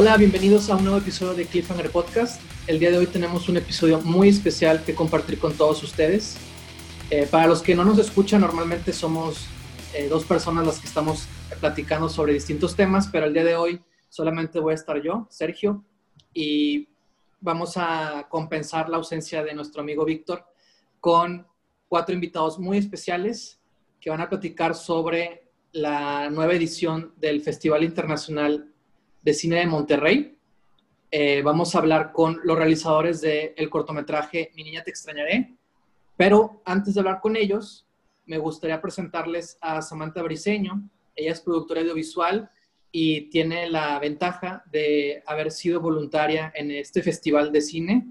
Hola, bienvenidos a un nuevo episodio de Cliffhanger Podcast. El día de hoy tenemos un episodio muy especial que compartir con todos ustedes. Eh, para los que no nos escuchan, normalmente somos eh, dos personas las que estamos platicando sobre distintos temas, pero el día de hoy solamente voy a estar yo, Sergio, y vamos a compensar la ausencia de nuestro amigo Víctor con cuatro invitados muy especiales que van a platicar sobre la nueva edición del Festival Internacional de Cine de Monterrey. Eh, vamos a hablar con los realizadores del cortometraje Mi Niña Te Extrañaré, pero antes de hablar con ellos, me gustaría presentarles a Samantha Briseño. Ella es productora audiovisual y tiene la ventaja de haber sido voluntaria en este festival de cine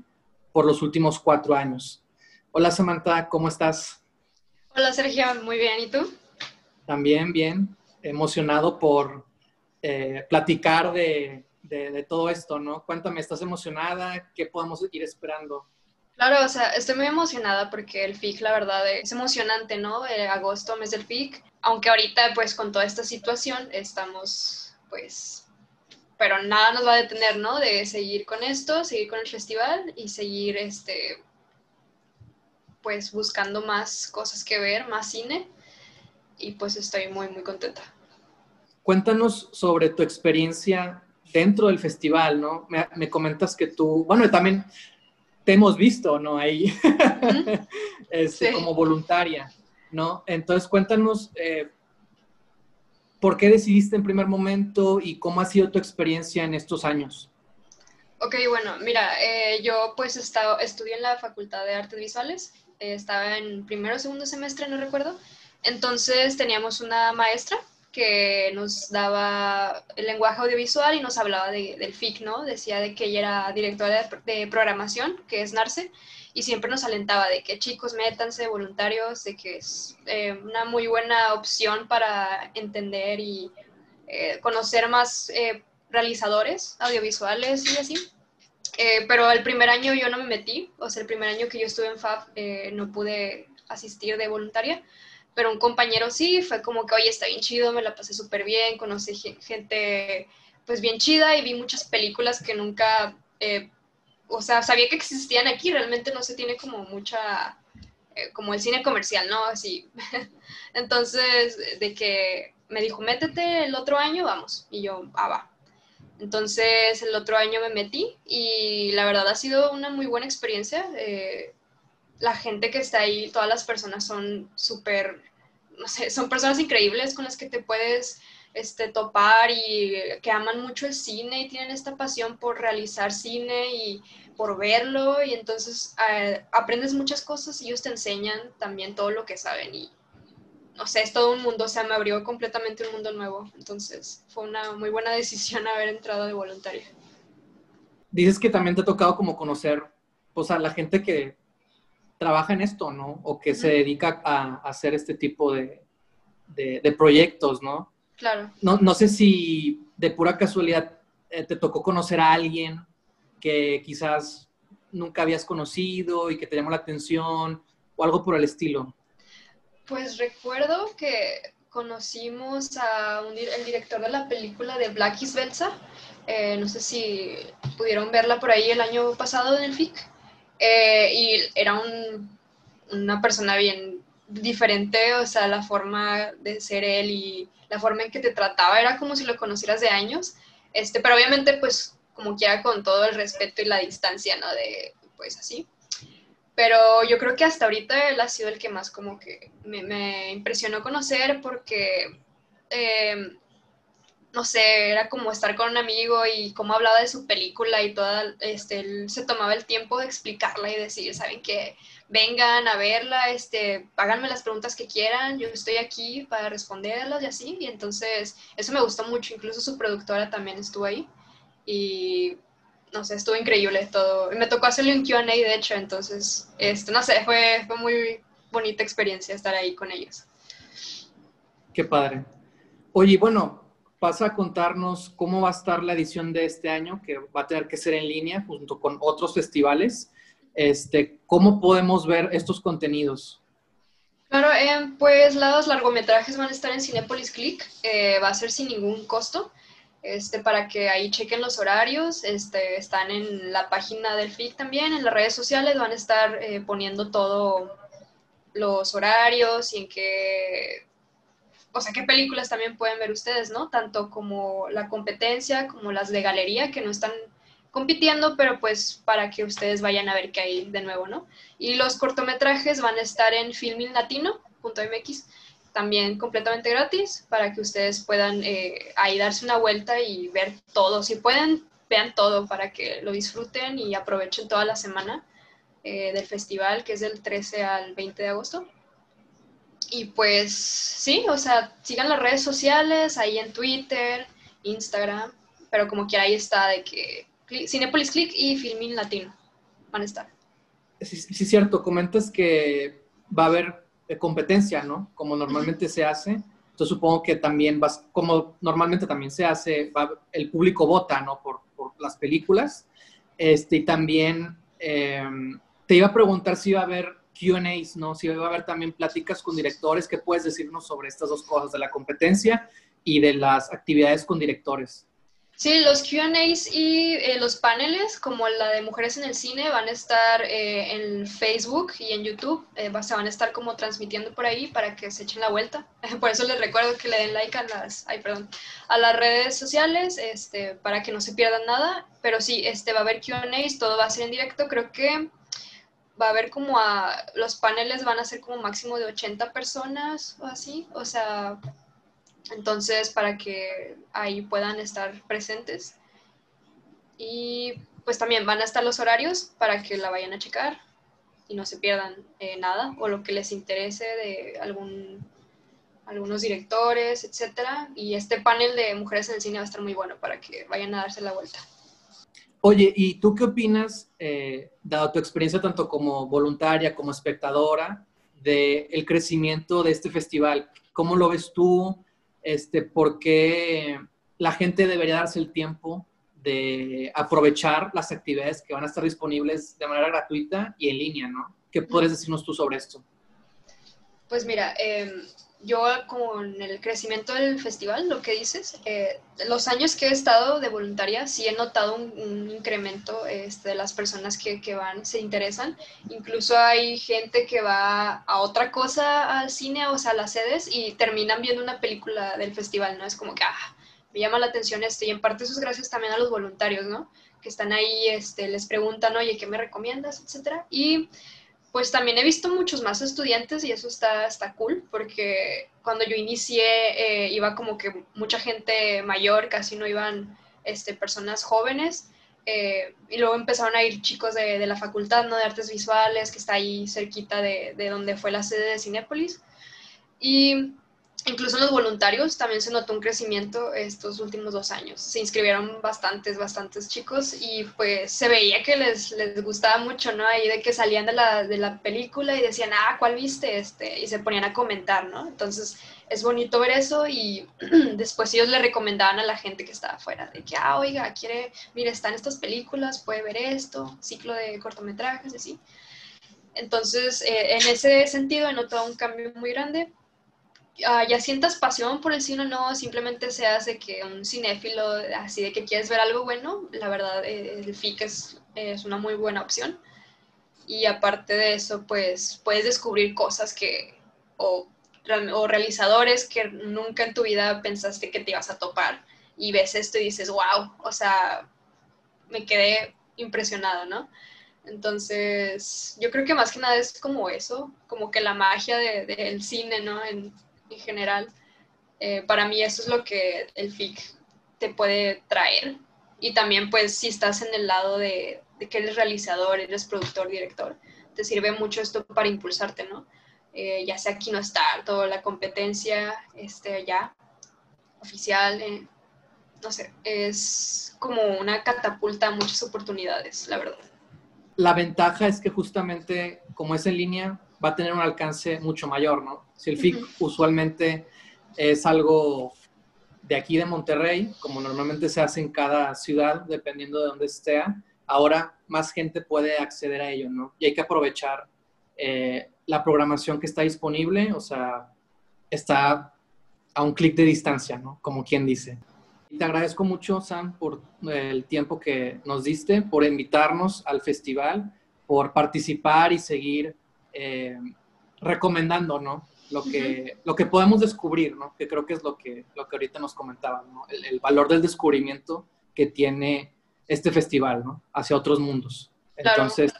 por los últimos cuatro años. Hola Samantha, ¿cómo estás? Hola Sergio, muy bien. ¿Y tú? También bien, emocionado por eh, platicar de, todo esto, ¿no? Cuéntame, ¿estás emocionada? ¿Qué podemos ir esperando? Claro, o sea, estoy muy emocionada porque el FIC, la verdad, es emocionante, ¿no? Eh, agosto, mes del FIC, aunque ahorita, pues, con toda esta situación, estamos, pues, pero nada nos va a detener, ¿no? De seguir con esto, seguir con el festival y seguir, este, pues, buscando más cosas que ver, más cine, y pues estoy muy, muy contenta. Cuéntanos sobre tu experiencia dentro del festival, ¿no? Me, me comentas que tú, bueno, también te hemos visto, ¿no? Ahí, este, como voluntaria, ¿no? Entonces, cuéntanos, eh, ¿por qué decidiste en primer momento y cómo ha sido tu experiencia en estos años? Ok, bueno, mira, eh, yo pues estado, estudié en la Facultad de Artes Visuales, eh, estaba en primero o segundo semestre, no recuerdo, entonces teníamos una maestra que nos daba el lenguaje audiovisual y nos hablaba del FIC, ¿no? Decía de que ella era directora de, programación, que es NARCE, y siempre nos alentaba de que chicos, métanse voluntarios, de que es eh, una muy buena opción para entender y eh, conocer más eh, realizadores audiovisuales y así. pero el primer año yo no me metí, o sea, el primer año que yo estuve en FAB no pude asistir de voluntaria, pero un compañero sí, fue como que, oye, está bien chido, me la pasé súper bien, conocí gente pues bien chida y vi muchas películas que nunca, eh, o sea, sabía que existían aquí, realmente no se tiene como mucha, eh, como el cine comercial, ¿no? Así. Entonces, de que me dijo, métete el otro año, vamos, y yo, ah, va. Entonces, el otro año me metí y la verdad ha sido una muy buena experiencia. Eh, la gente que está ahí, todas las personas son súper, no sé, son personas increíbles con las que te puedes este, topar y que aman mucho el cine y tienen esta pasión por realizar cine y por verlo. Y entonces eh, aprendes muchas cosas y ellos te enseñan también todo lo que saben. Y no sé, es todo un mundo, o sea, me abrió completamente un mundo nuevo, entonces fue una muy buena decisión haber entrado de voluntaria. Dices que también te ha tocado como conocer, pues a la gente que trabaja en esto, ¿no? O que se dedica a, hacer este tipo de, proyectos, ¿no? Claro. No, no, sé si de pura casualidad eh, te tocó conocer a alguien que quizás nunca habías conocido y que te llamó la atención o algo por el estilo. Pues recuerdo que conocimos a el director de la película de Black is Belsa. Eh, no sé si pudieron verla por ahí el año pasado en el FIC. Eh, y era una persona bien diferente, o sea, la forma de ser él y la forma en que te trataba era como si lo conocieras de años, este, pero obviamente pues como quiera con todo el respeto y la distancia, ¿no? De pues así. Pero yo creo que hasta ahorita él ha sido el que más como que me, impresionó conocer porque eh, no sé, era como estar con un amigo y cómo hablaba de su película y toda, este, él se tomaba el tiempo de explicarla y decir, saben que vengan a verla, este, háganme las preguntas que quieran, yo estoy aquí para responderlas y así, y entonces eso me gustó mucho, incluso su productora también estuvo ahí y no sé, estuvo increíble todo, me tocó hacerle un Q&A de hecho, entonces, este, no sé, fue, fue muy bonita experiencia estar ahí con ellos. Qué padre. Oye, bueno, pasa a contarnos cómo va a estar la edición de este año, que va a tener que ser en línea junto con otros festivales. Este, ¿Cómo podemos ver estos contenidos? Claro, pues los largometrajes van a estar en Cinepolis Click, eh, va a ser sin ningún costo. este, para que ahí chequen los horarios. Este, están en la página del FIC también, en las redes sociales van a estar eh, poniendo todo los horarios y en qué, o sea, qué películas también pueden ver ustedes, ¿no? Tanto como la competencia, como las de galería, que no están compitiendo, pero pues para que ustedes vayan a ver qué hay de nuevo, ¿no? Y los cortometrajes van a estar en filminlatino.mx, también completamente gratis, para que ustedes puedan eh, ahí darse una vuelta y ver todo. Si pueden, vean todo para que lo disfruten y aprovechen toda la semana eh, del festival, que es del 13 al 20 de agosto. Y pues sí, o sea, sigan las redes sociales, ahí en Twitter, Instagram, pero como quiera ahí está de que Cinepolis Click y Filmin Latino van a estar. Sí, sí, cierto, comentas que va a haber eh, competencia, ¿no? Como normalmente se hace. Entonces supongo que también vas, como normalmente también se hace, el público vota, ¿no? Por, por las películas. Este, y también em, te iba a preguntar si iba a haber QAs, ¿no? Si iba a haber también pláticas con directores, ¿qué puedes decirnos sobre estas dos cosas, de la competencia y de las actividades con directores? Sí, los QAs y eh, los paneles, como la de Mujeres en el Cine, van a estar eh, en Facebook y en YouTube. Eh, se van a estar como transmitiendo por ahí para que se echen la vuelta. Por eso les recuerdo que le den like a las, ay, perdón, a las redes sociales este, para que no se pierdan nada. Pero sí, este, va a haber QAs, todo va a ser en directo. Creo que va a haber como a, los paneles van a ser como máximo de 80 personas o así. O sea, entonces, para que ahí puedan estar presentes. Y pues también van a estar los horarios para que la vayan a checar y no se pierdan eh, nada o lo que les interese de algún, algunos directores, etcétera. Y este panel de mujeres en el cine va a estar muy bueno para que vayan a darse la vuelta. Oye, ¿y tú qué opinas, eh, dado tu experiencia tanto como voluntaria como espectadora, del el crecimiento de este festival? ¿Cómo lo ves tú? este, por qué la gente debería darse el tiempo de aprovechar las actividades que van a estar disponibles de manera gratuita y en línea, ¿no? ¿Qué puedes decirnos tú sobre esto? Pues mira, eh, yo con el crecimiento del festival, lo que dices, eh, los años que he estado de voluntaria, sí he notado un, incremento este, de las personas que, que, van, se interesan. Incluso hay gente que va a otra cosa al cine, o sea, a las sedes, y terminan viendo una película del festival, ¿no? Es como que, ah, me llama la atención esto. Y en parte eso es gracias también a los voluntarios, ¿no? Que están ahí, este, les preguntan, oye, ¿qué me recomiendas? Etcétera. Y pues también he visto muchos más estudiantes y eso está, está cool, porque cuando yo inicié eh, iba como que mucha gente mayor, casi no iban este, personas jóvenes, eh, y luego empezaron a ir chicos de, de, la facultad ¿no? de artes visuales, que está ahí cerquita de, de donde fue la sede de Cinépolis. Y Incluso los voluntarios también se notó un crecimiento estos últimos dos años. Se inscribieron bastantes, bastantes chicos y pues se veía que les, les gustaba mucho, ¿no? Ahí de que salían de la, de la película y decían, ah, ¿cuál viste? Este? Y se ponían a comentar, ¿no? Entonces es bonito ver eso y después ellos le recomendaban a la gente que estaba afuera, de que, ah, oiga, quiere, mire, están estas películas, puede ver esto, ciclo de cortometrajes, así. Entonces, eh, en ese sentido he notado un cambio muy grande Ah, ya sientas pasión por el cine o no, simplemente se hace que un cinéfilo, así de que quieres ver algo bueno, la verdad eh, el FIC es, es, una muy buena opción. Y aparte de eso, pues puedes descubrir cosas que, o, o realizadores que nunca en tu vida pensaste que te ibas a topar. Y ves esto y dices, wow, o sea, me quedé impresionado, ¿no? Entonces, yo creo que más que nada es como eso, como que la magia del de, cine, ¿no? En general. Eh, para mí eso es lo que el FIC te puede traer. Y también pues si estás en el lado de, que eres realizador, eres productor, director, te sirve mucho esto para impulsarte, ¿no? Eh, ya sea aquí no está toda la competencia este, ya oficial, eh, no sé, es como una catapulta a muchas oportunidades, la verdad. La ventaja es que justamente como es en línea, va a tener un alcance mucho mayor, ¿no? Si el FIC usualmente es algo de aquí de Monterrey, como normalmente se hace en cada ciudad, dependiendo de dónde esté, ahora más gente puede acceder a ello, ¿no? Y hay que aprovechar eh, la programación que está disponible, o sea, está a un clic de distancia, ¿no? Como quien dice. Te agradezco mucho, Sam, por el tiempo que nos diste, por invitarnos al festival, por participar y seguir eh, recomendando, ¿no? Lo que, lo que podemos descubrir, ¿no? Que creo que es lo que, lo que ahorita nos comentaban, ¿no? El, valor del descubrimiento que tiene este festival, ¿no? Hacia otros mundos. Entonces,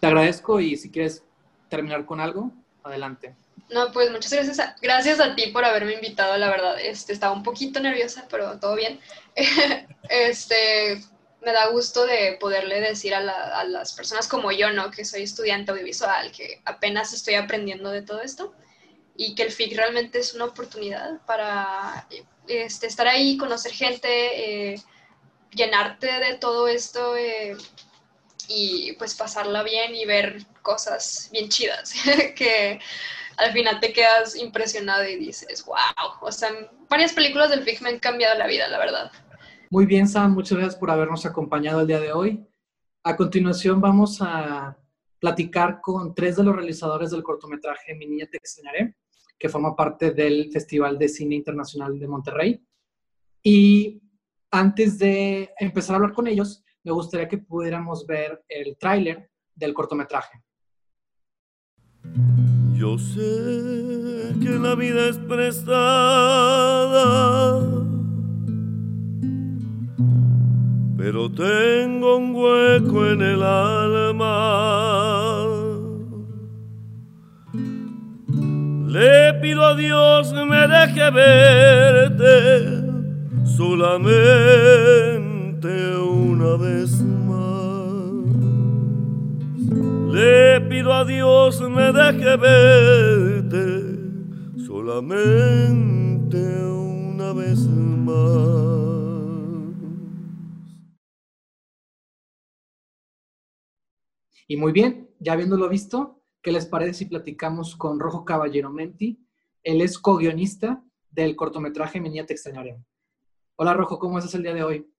te agradezco y si quieres terminar con algo, adelante. No, pues muchas gracias a, gracias a ti por haberme invitado, la verdad. Este, estaba un poquito nerviosa, pero todo bien. este, me da gusto de poderle decir a, las personas como yo, ¿no? Que soy estudiante audiovisual, que apenas estoy aprendiendo de todo esto y que el FIC realmente es una oportunidad para este, estar ahí, conocer gente, eh, llenarte de todo esto eh, y pues pasarla bien y ver cosas bien chidas que al final te quedas impresionado y dices, wow, o sea, varias películas del FIC me han cambiado la vida, la verdad. Muy bien, Sam, muchas gracias por habernos acompañado el día de hoy. A continuación vamos a platicar con tres de los realizadores del cortometraje Mi Niña Te Extrañaré, que forma parte del Festival de Cine Internacional de Monterrey. Y antes de empezar a hablar con ellos, me gustaría que pudiéramos ver el tráiler del cortometraje. Yo sé que la vida es prestada, pero tengo un hueco en el alma. Le pido a Dios me deje verte solamente una vez Le pido a Dios me deje verte solamente una vez más. Y muy bien, ya habiéndolo visto, ¿qué les parece si platicamos con Rojo Caballero Menti? Él es co-guionista del cortometraje Mi Te Extrañaré. Hola Rojo, ¿cómo estás el día de hoy?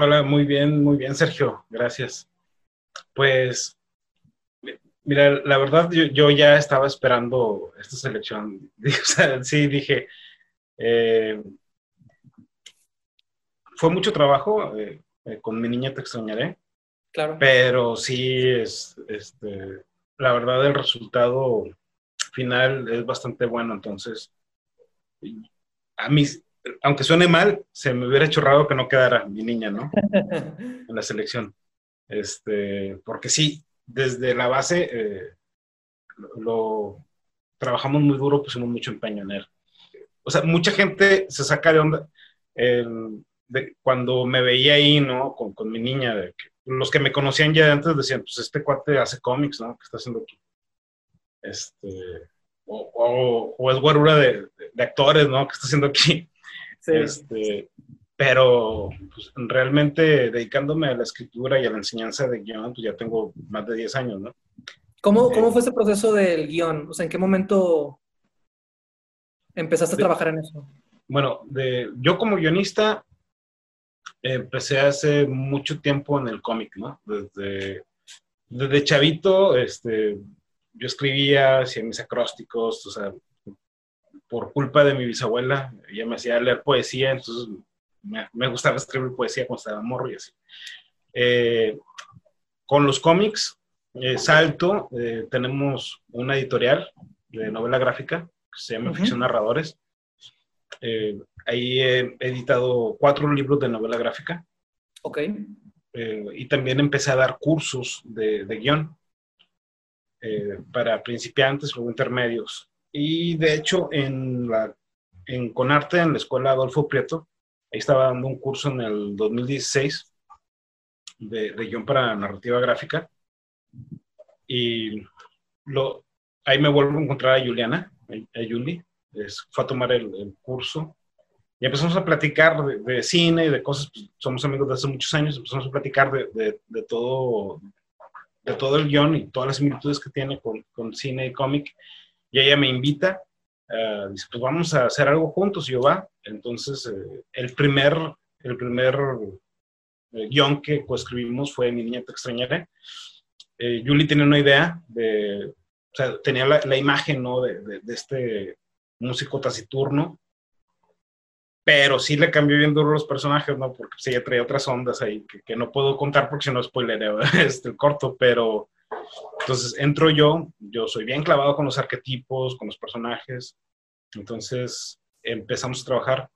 Hola, muy bien, muy bien Sergio, gracias. Pues Mira, la verdad, yo, ya estaba esperando esta selección. O sea, sí, dije, eh, fue mucho trabajo, eh, eh, con mi niña te extrañaré. Claro. Pero sí, es, este, la verdad, el resultado final es bastante bueno. Entonces, a mí, aunque suene mal, se me hubiera hecho raro que no quedara mi niña, ¿no? en la selección. Este, porque sí, desde la base eh, lo, trabajamos muy duro, pusimos mucho empeño en él. O sea, mucha gente se saca de onda de, cuando me veía ahí, ¿no? Con, con mi niña, de los que me conocían ya antes decían, pues este cuate hace cómics, ¿no? ¿Qué está haciendo aquí? Este, o, o, es guarura de, de, actores, ¿no? ¿Qué está haciendo aquí? Sí. Este, pero pues, realmente dedicándome a la escritura y a la enseñanza de guion, pues ya tengo más de 10 años, ¿no? ¿Cómo, cómo fue ese proceso del guion? O sea, ¿en qué momento empezaste a trabajar en eso? Bueno, de, yo como guionista empecé hace mucho tiempo en el cómic, ¿no? Desde, desde chavito, este, yo escribía, hacía mis acrósticos, o sea, por culpa de mi bisabuela, ella me hacía leer poesía, entonces me, gustaba escribir poesía cuando estaba morro y así. Eh, con los cómics, eh, Salto, eh, tenemos una editorial de novela gráfica que se llama Ficción Narradores. Ahí he editado cuatro libros de novela gráfica. Ok. y también empecé a dar cursos de, de guion para principiantes o intermedios. Y de hecho, en, la, en Conarte, en la escuela Adolfo Prieto, Ahí estaba dando un curso en el 2016 de, de guion para narrativa gráfica. Y lo, ahí me vuelvo a encontrar a Juliana, a, Yuli. Es, fue a tomar el, curso. Y empezamos a platicar de, cine y de cosas. Pues, somos amigos de hace muchos años. Empezamos a platicar de, de, todo de todo el guion y todas las similitudes que tiene con, con cine y cómic. Y ella me invita uh, dice, pues vamos a hacer algo juntos, y yo va. Entonces, eh, el primer, el primer eh, guion que coescribimos fue Mi niña te extrañaré. Eh, Julie tenía una idea de, o sea, tenía la, la imagen, ¿no? De, de, de, este músico taciturno pero sí le cambió bien duro los personajes, ¿no? Porque sí, ya traía otras ondas ahí que, que no puedo contar porque si no spoileré este, el corto, pero entonces entro yo, yo soy bien clavado con los arquetipos, con los personajes, entonces empezamos a trabajar.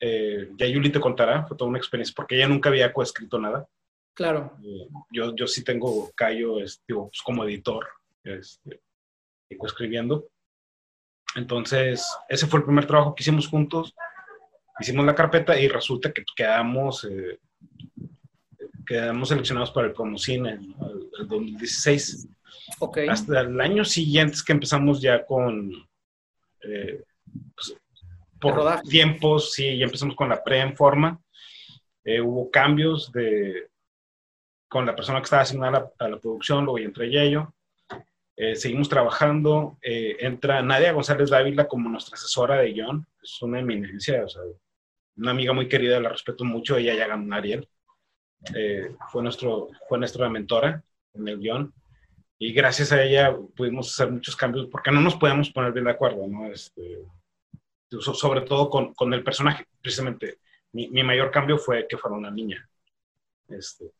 Eh, ya Yuli te contará, fue toda una experiencia, porque ella nunca había coescrito nada. Claro. Eh, yo, yo sí tengo callo este, pues, como editor este, y coescribiendo. Entonces, ese fue el primer trabajo que hicimos juntos. Hicimos la carpeta y resulta que quedamos, eh, quedamos seleccionados para el Promocine en el 2016. Ok. Hasta el año siguiente es que empezamos ya con, eh, pues, El por rodaje. tiempos, sí, ya empezamos con la pre en forma. Eh, hubo cambios de, con la persona que estaba asignada a la, a la producción, luego ya entré yo. Eh, seguimos trabajando. eh, entra Nadia González Dávila como nuestra asesora de guion. Es una eminencia, o sea, una amiga muy querida, la respeto mucho. Ella ya ganó Ariel. Eh, fue, nuestro, fue nuestra mentora en el guion. Y gracias a ella pudimos hacer muchos cambios porque no nos podíamos poner bien de acuerdo, ¿no? Este, so- sobre todo con, con el personaje, precisamente. Mi, mi mayor cambio fue que fuera una niña. Este,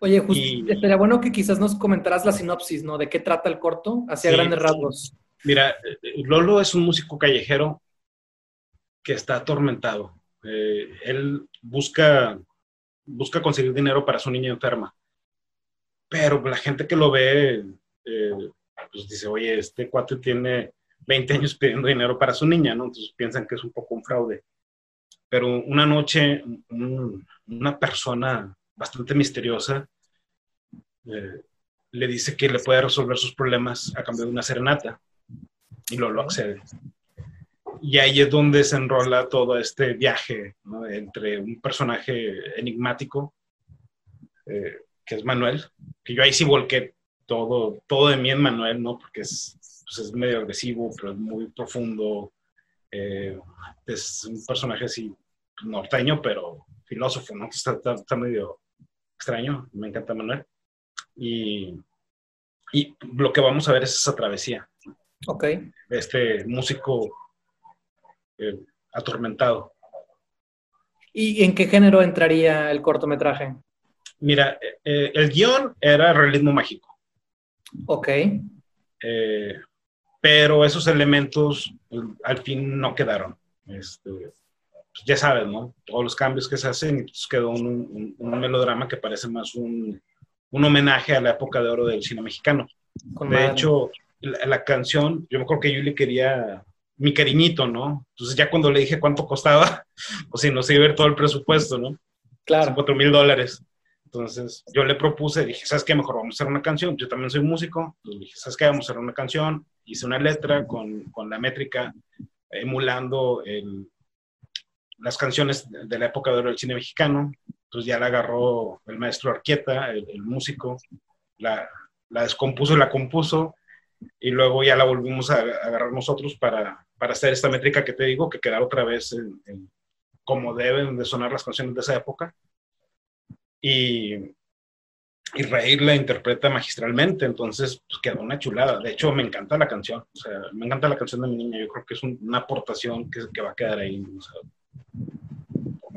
Oye, justo, Y- estaría bueno que quizás nos comentaras la sinopsis, ¿no? ¿De qué trata el corto? Hacia Sí. grandes rasgos. Mira, eh, Lolo es un músico callejero que está atormentado. Eh, él busca, busca conseguir dinero para su niña enferma. Pero la gente que lo ve, eh, pues dice, oye, este cuate tiene 20 años pidiendo dinero para su niña, ¿no? Entonces piensan que es un poco un fraude. Pero una noche, un- una persona bastante misteriosa eh, le dice que le puede resolver sus problemas a cambio de una serenata y Lolo accede. Y ahí es donde se enrola todo este viaje ¿no? entre un personaje enigmático, eh, que es Manuel, que yo ahí sí volqué todo, todo de mí en Manuel, ¿no? porque es, pues es medio agresivo, pero es muy profundo. eh, es un personaje así norteño, pero filósofo, ¿no? Está, está- está medio extraño, me encanta Manuel. Y, y lo que vamos a ver es esa travesía Ok. este músico eh, atormentado. ¿Y en qué género entraría el cortometraje? Mira, eh, el guion era realismo mágico, Ok. eh, pero esos elementos al fin no quedaron. Este, pues ya sabes, ¿no? Todos los cambios que se hacen y pues quedó un, un- un melodrama que parece más un, un homenaje a la época de oro del cine mexicano. Con De madre. hecho, la, la canción, yo me acuerdo que Yuli quería mi cariñito, ¿no? Entonces ya cuando le dije cuánto costaba, o si no se iba a ver todo el presupuesto, ¿no? claro. cuatro mil dólares. Entonces yo le propuse, dije, ¿sabes qué? Mejor vamos a hacer una canción. Yo también soy músico. Entonces dije, ¿sabes qué? Vamos a hacer una canción. Hice una letra con, con la métrica emulando el- las canciones de la época de oro del cine mexicano. Entonces ya la agarró el maestro Arquieta, el, el músico, la, la descompuso y la compuso. Y luego ya la volvimos a, agarrar nosotros para, para hacer esta métrica que te digo, que quedara otra vez en- en, como deben de sonar las canciones de esa época. Y, y Reír la interpreta magistralmente, entonces pues, quedó una chulada. De hecho, me encanta la canción, o sea, me encanta la canción de mi niña, yo creo que es un- una aportación que, que va a quedar ahí o sea,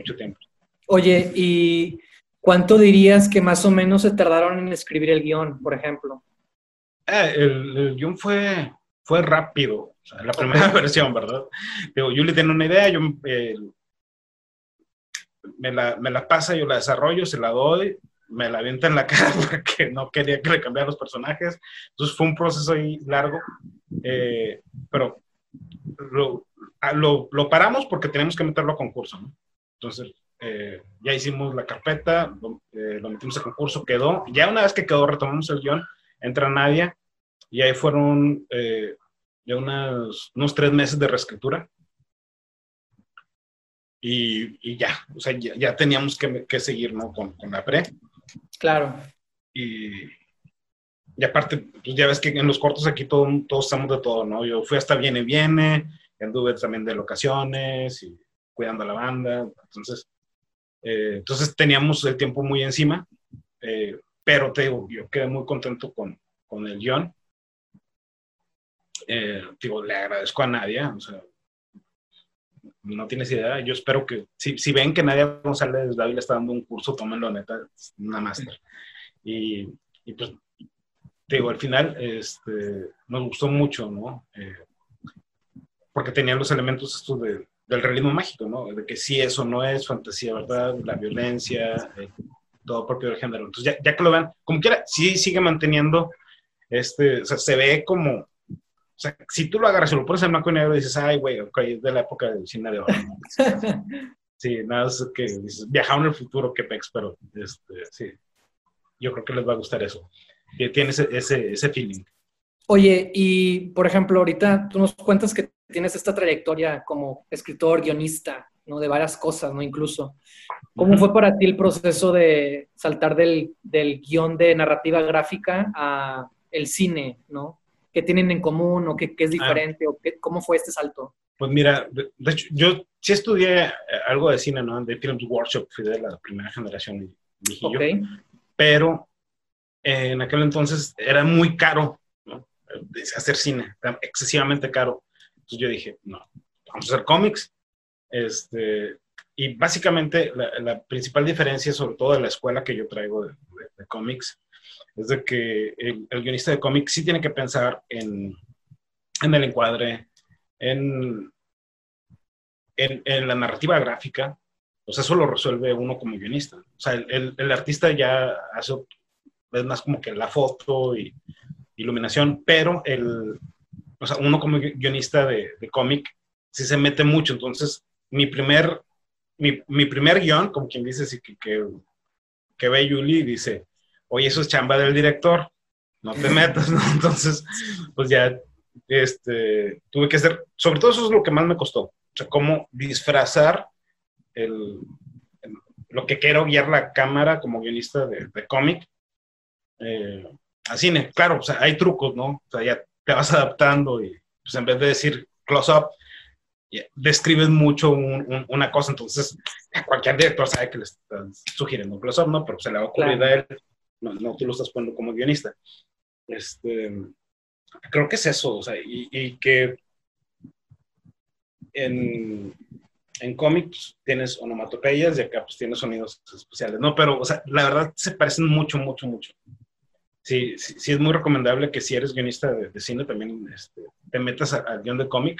mucho tiempo. Oye, ¿y cuánto dirías que más o menos se tardaron en escribir el guion, por ejemplo? Eh, el, el guion fue, fue rápido, o sea, la primera versión, ¿verdad? Digo, Yuli tiene una idea, yo eh, me, la, me la pasa, yo la desarrollo, se la doy, me la avienta en la cara porque no quería que le cambiara los personajes. Entonces fue un proceso ahí largo, eh, pero lo, lo, lo paramos porque tenemos que meterlo a concurso, ¿no? Entonces eh, ya hicimos la carpeta, lo, eh, lo metimos a concurso, quedó. Ya una vez que quedó, retomamos el guion, entra Nadia y ahí fueron eh, ya unas- unos tres meses de reescritura. Y, y ya, o sea, ya, ya teníamos que, que seguir ¿no? con, con la pre. Claro. Y, y aparte, pues ya ves que en los cortos aquí todo, todos estamos de todo, ¿no? Yo fui hasta Viene Viene, anduve también de locaciones y cuidando a la banda. Entonces, eh, entonces teníamos el tiempo muy encima, eh, pero te digo, yo quedé muy contento con, con el guion. Eh, digo, le agradezco a Nadia, o sea, no tienes idea. Yo espero que, si, si ven que Nadia González Dávila está dando un curso, tómenlo, neta, es una máster. Y, y, pues, te digo, al final este, nos gustó mucho, ¿no? Eh, porque tenían los elementos estos de, del realismo mágico, ¿no? De que sí, eso no es fantasía, ¿verdad? La violencia, eh, todo propio del género. Entonces, ya, ya, que lo vean, como quiera, sí sigue manteniendo, este, o sea, se ve como, o sea, si tú lo agarras y lo pones en blanco y negro dices, ay, güey, ok, es de la época del cine de oro. sí, nada, es que dices, viajaron en el futuro, qué pex, pero, este, sí, yo creo que les va a gustar eso. Que tiene ese, ese, ese feeling. Oye, y por ejemplo, ahorita tú nos cuentas que tienes esta trayectoria como escritor, guionista, ¿no? De varias cosas, ¿no? Incluso. ¿Cómo fue para ti el proceso de saltar del, del guion de narrativa gráfica a el cine, ¿no? ¿Qué tienen en común o qué, qué es diferente? Ah. o qué, ¿Cómo fue este salto? Pues mira, de, de, hecho, yo sí estudié algo de cine, ¿no? De Films Workshop, fui de la primera generación, dije okay. yo. Pero eh, en aquel entonces era muy caro, ¿no? Hacer cine, excesivamente caro. Entonces yo dije, no, vamos a hacer cómics. Este, y básicamente la, la, principal diferencia, sobre todo de la escuela que yo traigo de, de, de cómics, es de que el, el, guionista de cómics sí tiene que pensar en, en el encuadre, en, en, en, la narrativa gráfica. O sea, eso lo resuelve uno como guionista. O sea, el, el artista ya hace, es más como que la foto y iluminación, pero el, o sea, uno como guionista de, de cómic, sí se mete mucho. Entonces, mi primer, mi, mi primer guion, como quien dice, sí, que, que, que ve Yuli dice, oye, eso es chamba del director, no te metas, ¿no? Entonces, pues ya, este, tuve que hacer, sobre todo eso es lo que más me costó, o sea, cómo disfrazar el, el, lo que quiero guiar la cámara como guionista de, de cómic eh, a cine. Claro, o sea, hay trucos, ¿no? O sea, ya te vas adaptando y pues en vez de decir close-up, describes mucho un, un, una cosa, entonces cualquier director sabe que le estás sugiriendo un close-up, ¿no? Pero se le va a ocurrir claro. a él, no, no, tú lo estás poniendo como guionista. Este, creo que es eso, o sea, y, y que en, en cómics tienes onomatopeyas y acá pues tienes sonidos especiales, ¿no? Pero, o sea, la verdad se parecen mucho, mucho, mucho sí, sí, sí, es muy recomendable que si eres guionista de, de cine también este, te metas al guion de cómic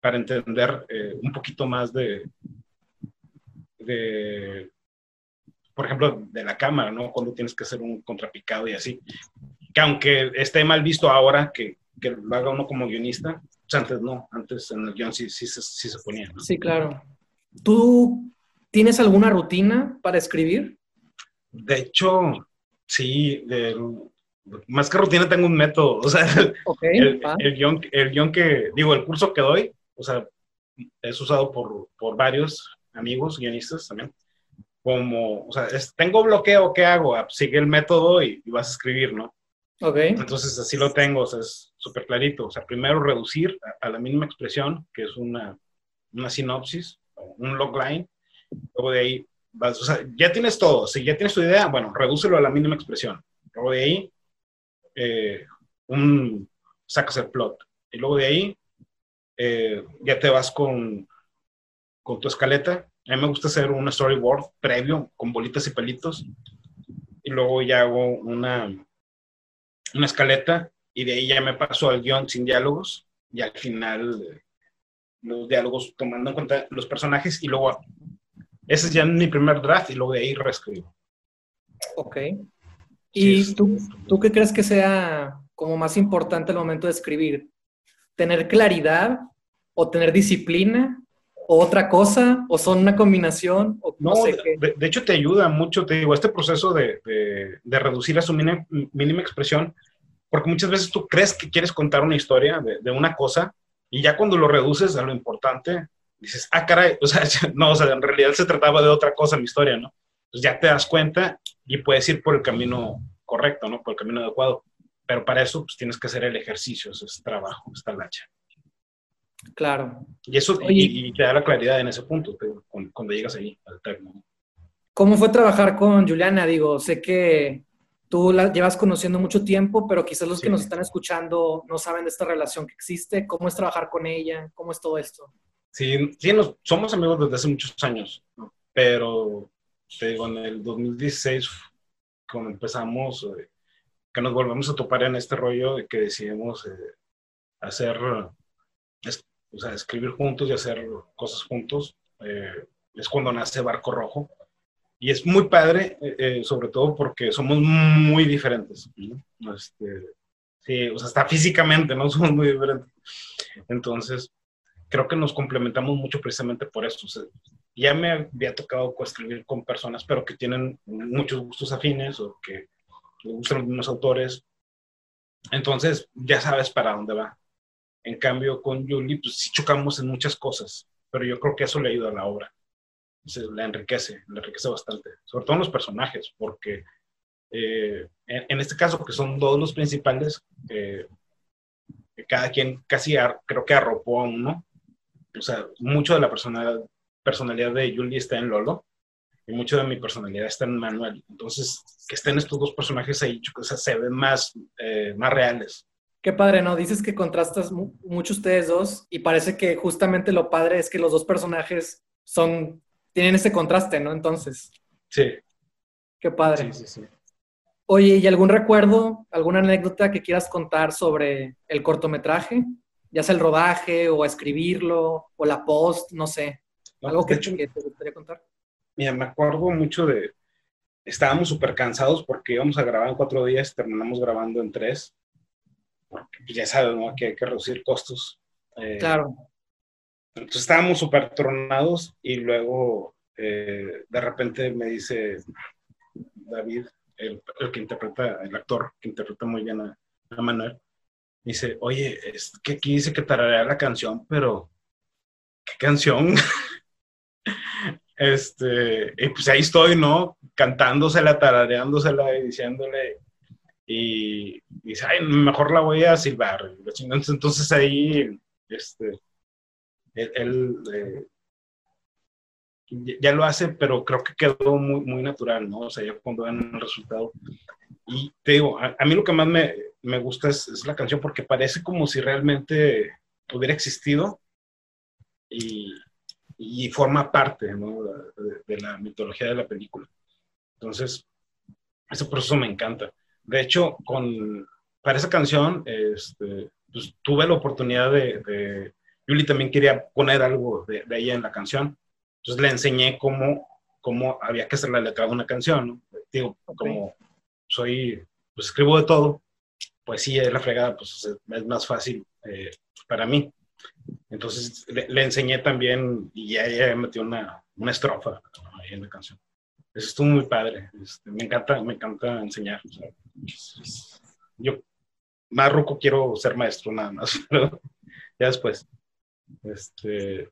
para entender eh, un poquito más de, de, por ejemplo, de la cámara, ¿no? Cuando tienes que hacer un contrapicado y así. Que aunque esté mal visto ahora que, que lo haga uno como guionista, pues antes no, antes en el guion sí, sí, sí, sí se ponía. ¿no? Sí, claro. ¿Tú tienes alguna rutina para escribir? De hecho, sí, de, más que rutina tengo un método, o sea, okay, el, ah. el, guion, el guion que, digo, el curso que doy, o sea, es usado por, por varios amigos guionistas también, como, o sea, es, tengo bloqueo, ¿qué hago? Ah, sigue el método y, y, vas a escribir, ¿no? Ok. Entonces así lo tengo, o sea, es súper clarito, o sea, primero reducir a, a, la mínima expresión, que es una, una sinopsis, un logline, luego de ahí, vas, o sea, ya tienes todo, si ya tienes tu idea, bueno, redúcelo a la mínima expresión, luego de ahí eh, un, sacas el plot. Y luego de ahí eh, ya te vas con, con tu escaleta. A mí me gusta hacer un storyboard previo con bolitas y pelitos. Y luego ya hago una, una escaleta y de ahí ya me paso al guion sin diálogos. Y al final eh, los diálogos tomando en cuenta los personajes y luego ese es ya mi primer draft y luego de ahí reescribo. Ok. ¿Y sí, tú, tú qué crees que sea como más importante al momento de escribir? ¿Tener claridad o tener disciplina o otra cosa o son una combinación? O no, no sé de, de, hecho te ayuda mucho, te digo, este proceso de, de, de reducir a su mínima, mínima, expresión, porque muchas veces tú crees que quieres contar una historia de, una cosa y ya cuando lo reduces a lo importante, dices, ah, caray, o sea, no, o sea, en realidad se trataba de otra cosa mi historia, ¿no? Entonces ya te das cuenta y puedes ir por el camino correcto, ¿no? Por el camino adecuado. Pero para eso pues, tienes que hacer el ejercicio, eso es trabajo, esta lacha. Claro. Y eso y, y, te da la claridad en ese punto, te, cuando, cuando, llegas ahí al término. ¿Cómo fue trabajar con Juliana? Digo, sé que tú la llevas conociendo mucho tiempo, pero quizás los sí. que nos están escuchando no saben de esta relación que existe. ¿Cómo es trabajar con ella? ¿Cómo es todo esto? Sí, sí nos, somos amigos desde hace muchos años, pero te digo, en el 2016, cuando empezamos, eh, que nos volvemos a topar en este rollo de que decidimos eh, hacer, es- o sea, escribir juntos y hacer cosas juntos, eh, es cuando nace Barco Rojo. Y es muy padre, eh, eh, sobre todo porque somos muy diferentes. ¿no? Este, sí, o sea, hasta físicamente, ¿no? Somos muy diferentes. Entonces, creo que nos complementamos mucho precisamente por eso. O sea, ya me había tocado coescribir con personas, pero que tienen muchos gustos afines o que les gustan los mismos autores. Entonces, ya sabes para dónde va. En cambio, con Julie, pues sí chocamos en muchas cosas, pero yo creo que eso le ayuda a la obra. Se la enriquece, la enriquece bastante, sobre todo en los personajes, porque eh, en, en este caso, que son todos los principales, eh, cada quien casi creo que arropó a uno. O sea, mucho de la personalidad, personalidad de Julie está en Lolo y mucho de mi personalidad está en Manuel. Entonces, que estén estos dos personajes ahí, o sea, se ven más, eh, más reales. Qué padre, ¿no? Dices que contrastas mu- mucho ustedes dos y parece que justamente lo padre es que los dos personajes son, tienen ese contraste, ¿no? Entonces, Sí, qué padre. sí, sí. sí. Oye, ¿y algún recuerdo, alguna anécdota que quieras contar sobre el cortometraje? Ya sea el rodaje o escribirlo o la post, no sé. No, Algo que, hecho, que te gustaría contar. Mira, me acuerdo mucho de. Estábamos súper cansados porque íbamos a grabar en cuatro días, terminamos grabando en tres. Porque pues, ya sabes, ¿no? Que hay que reducir costos. Eh, Claro. Entonces estábamos súper tronados y luego eh, de repente me dice David, el, el que interpreta, el actor que interpreta muy bien a, a Manuel, dice, oye, es que aquí dice que tararea la canción, pero ¿qué canción? este, y pues ahí estoy, ¿no? Cantándosela, tarareándosela y diciéndole, y, dice, ay, mejor la voy a silbar. Entonces ahí, este, él, él, eh, ya- lo hace, pero creo que quedó muy, muy natural, ¿no? O sea, ya cuando ven el resultado. Y te digo, a, a mí lo que más me, me gusta es, es la canción porque parece como si realmente hubiera existido y, y forma parte, ¿no? De, de la mitología de la película. Entonces, ese proceso me encanta. De hecho, con, para esa canción, este, pues, tuve la oportunidad de, de Yuli también quería poner algo de, de, ella en la canción. Entonces le enseñé cómo, cómo había que hacer la letra de una canción. ¿no? Digo, okay. como soy, pues escribo de todo, pues sí, es la fregada, pues es más fácil eh, para mí. Entonces le, le, enseñé también y ya ella metió una, una estrofa ahí en la canción. Eso estuvo muy padre. Este, me encanta, me encanta enseñar. O sea, yo más ruco quiero ser maestro nada más, pero ya después. Este,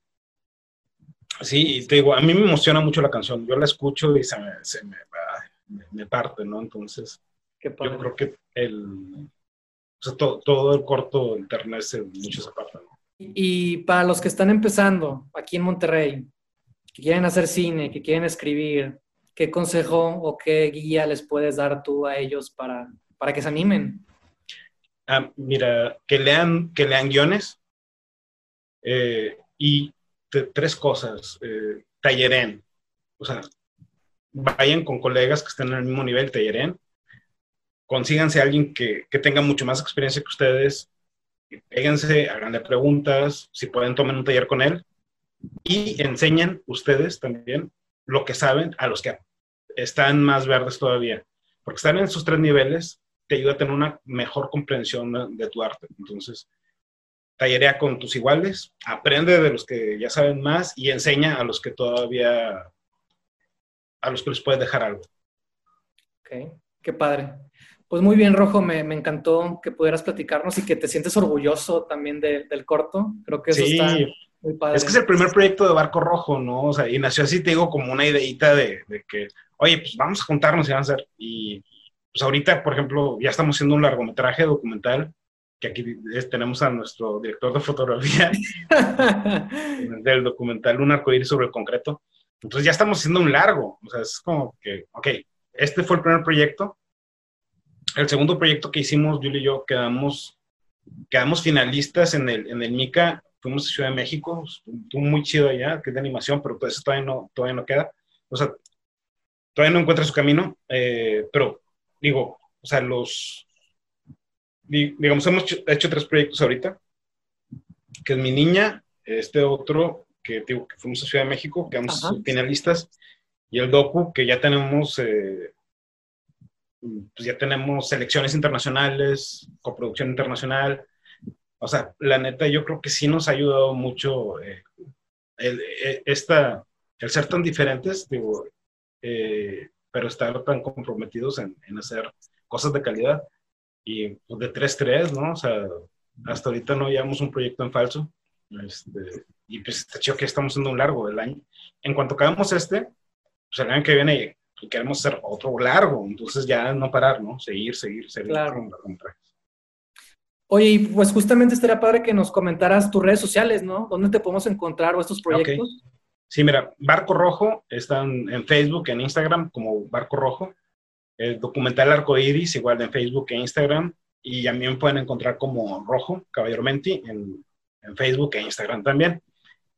sí, te digo, a mí me emociona mucho la canción. Yo la escucho y se me, se me, me, me parte, ¿no? Entonces, yo creo que el, o sea, to, todo el corto enternece mucho esa parte, ¿no? Y para los que están empezando aquí en Monterrey, que quieren hacer cine, que quieren escribir, ¿qué consejo o qué guía les puedes dar tú a ellos para, para que se animen? Ah, mira, que lean, que lean guiones eh, y tres cosas. Eh, talleren, o sea, vayan con colegas que estén en el mismo nivel, talleren. Consíganse a alguien que, que tenga mucho más experiencia que ustedes, péguense, háganle preguntas, si pueden tomen un taller con él y enseñen ustedes también lo que saben a los que están más verdes todavía, porque están en sus tres niveles te ayuda a tener una mejor comprensión de tu arte. Entonces, tallerea con tus iguales, aprende de los que ya saben más y enseña a los que todavía, a los que les puedes dejar algo. Ok, qué padre. Pues muy bien, Rojo, me, me, encantó que pudieras platicarnos y que te sientes orgulloso también de, del corto. Creo que eso sí, está muy padre. Es que es el primer proyecto de Barco Rojo, ¿no? O sea, y nació así, te digo, como una ideita de, de que, oye, pues vamos a juntarnos y vamos a hacer. Y pues ahorita, por ejemplo, ya estamos haciendo un largometraje documental, que aquí es, tenemos a nuestro director de fotografía del documental Un arcoíris sobre el concreto. Entonces ya estamos haciendo un largo. O sea, es como que, ok, este fue el primer proyecto. El segundo proyecto que hicimos, Julio y yo, quedamos, quedamos finalistas en el, en el MICA fuimos a Ciudad de México, estuvo muy chido allá, que es de animación, pero pues eso todavía no, todavía no queda. O sea, todavía no encuentra su camino, eh, pero digo, o sea, los, digamos, hemos hecho, tres proyectos ahorita, que es Mi Niña, este otro, que digo, que fuimos a Ciudad de México, que vamos finalistas, y el docu, que ya tenemos, eh, pues ya tenemos selecciones internacionales, coproducción internacional, o sea, la neta, yo creo que sí nos ha ayudado mucho eh, el, eh, esta, el ser tan diferentes, digo, eh, pero estar tan comprometidos en, en, hacer cosas de calidad. Y pues, de 3-3, ¿no? O sea, hasta ahorita no llevamos un proyecto en falso. Este, y pues está chido que estamos haciendo un largo del año. En cuanto acabemos este, pues el año que viene queremos hacer otro largo, entonces ya no parar, ¿no? Seguir, seguir, seguir. Claro. Oye, y pues justamente estaría padre que nos comentaras tus redes sociales, ¿no? ¿Dónde te podemos encontrar o estos proyectos? Sí, mira, Barco Rojo están en Facebook, en Instagram como Barco Rojo. El documental Arco Iris, igual en Facebook e Instagram. Y también pueden encontrar como Rojo, Caballero Menti, en, Facebook e Instagram también.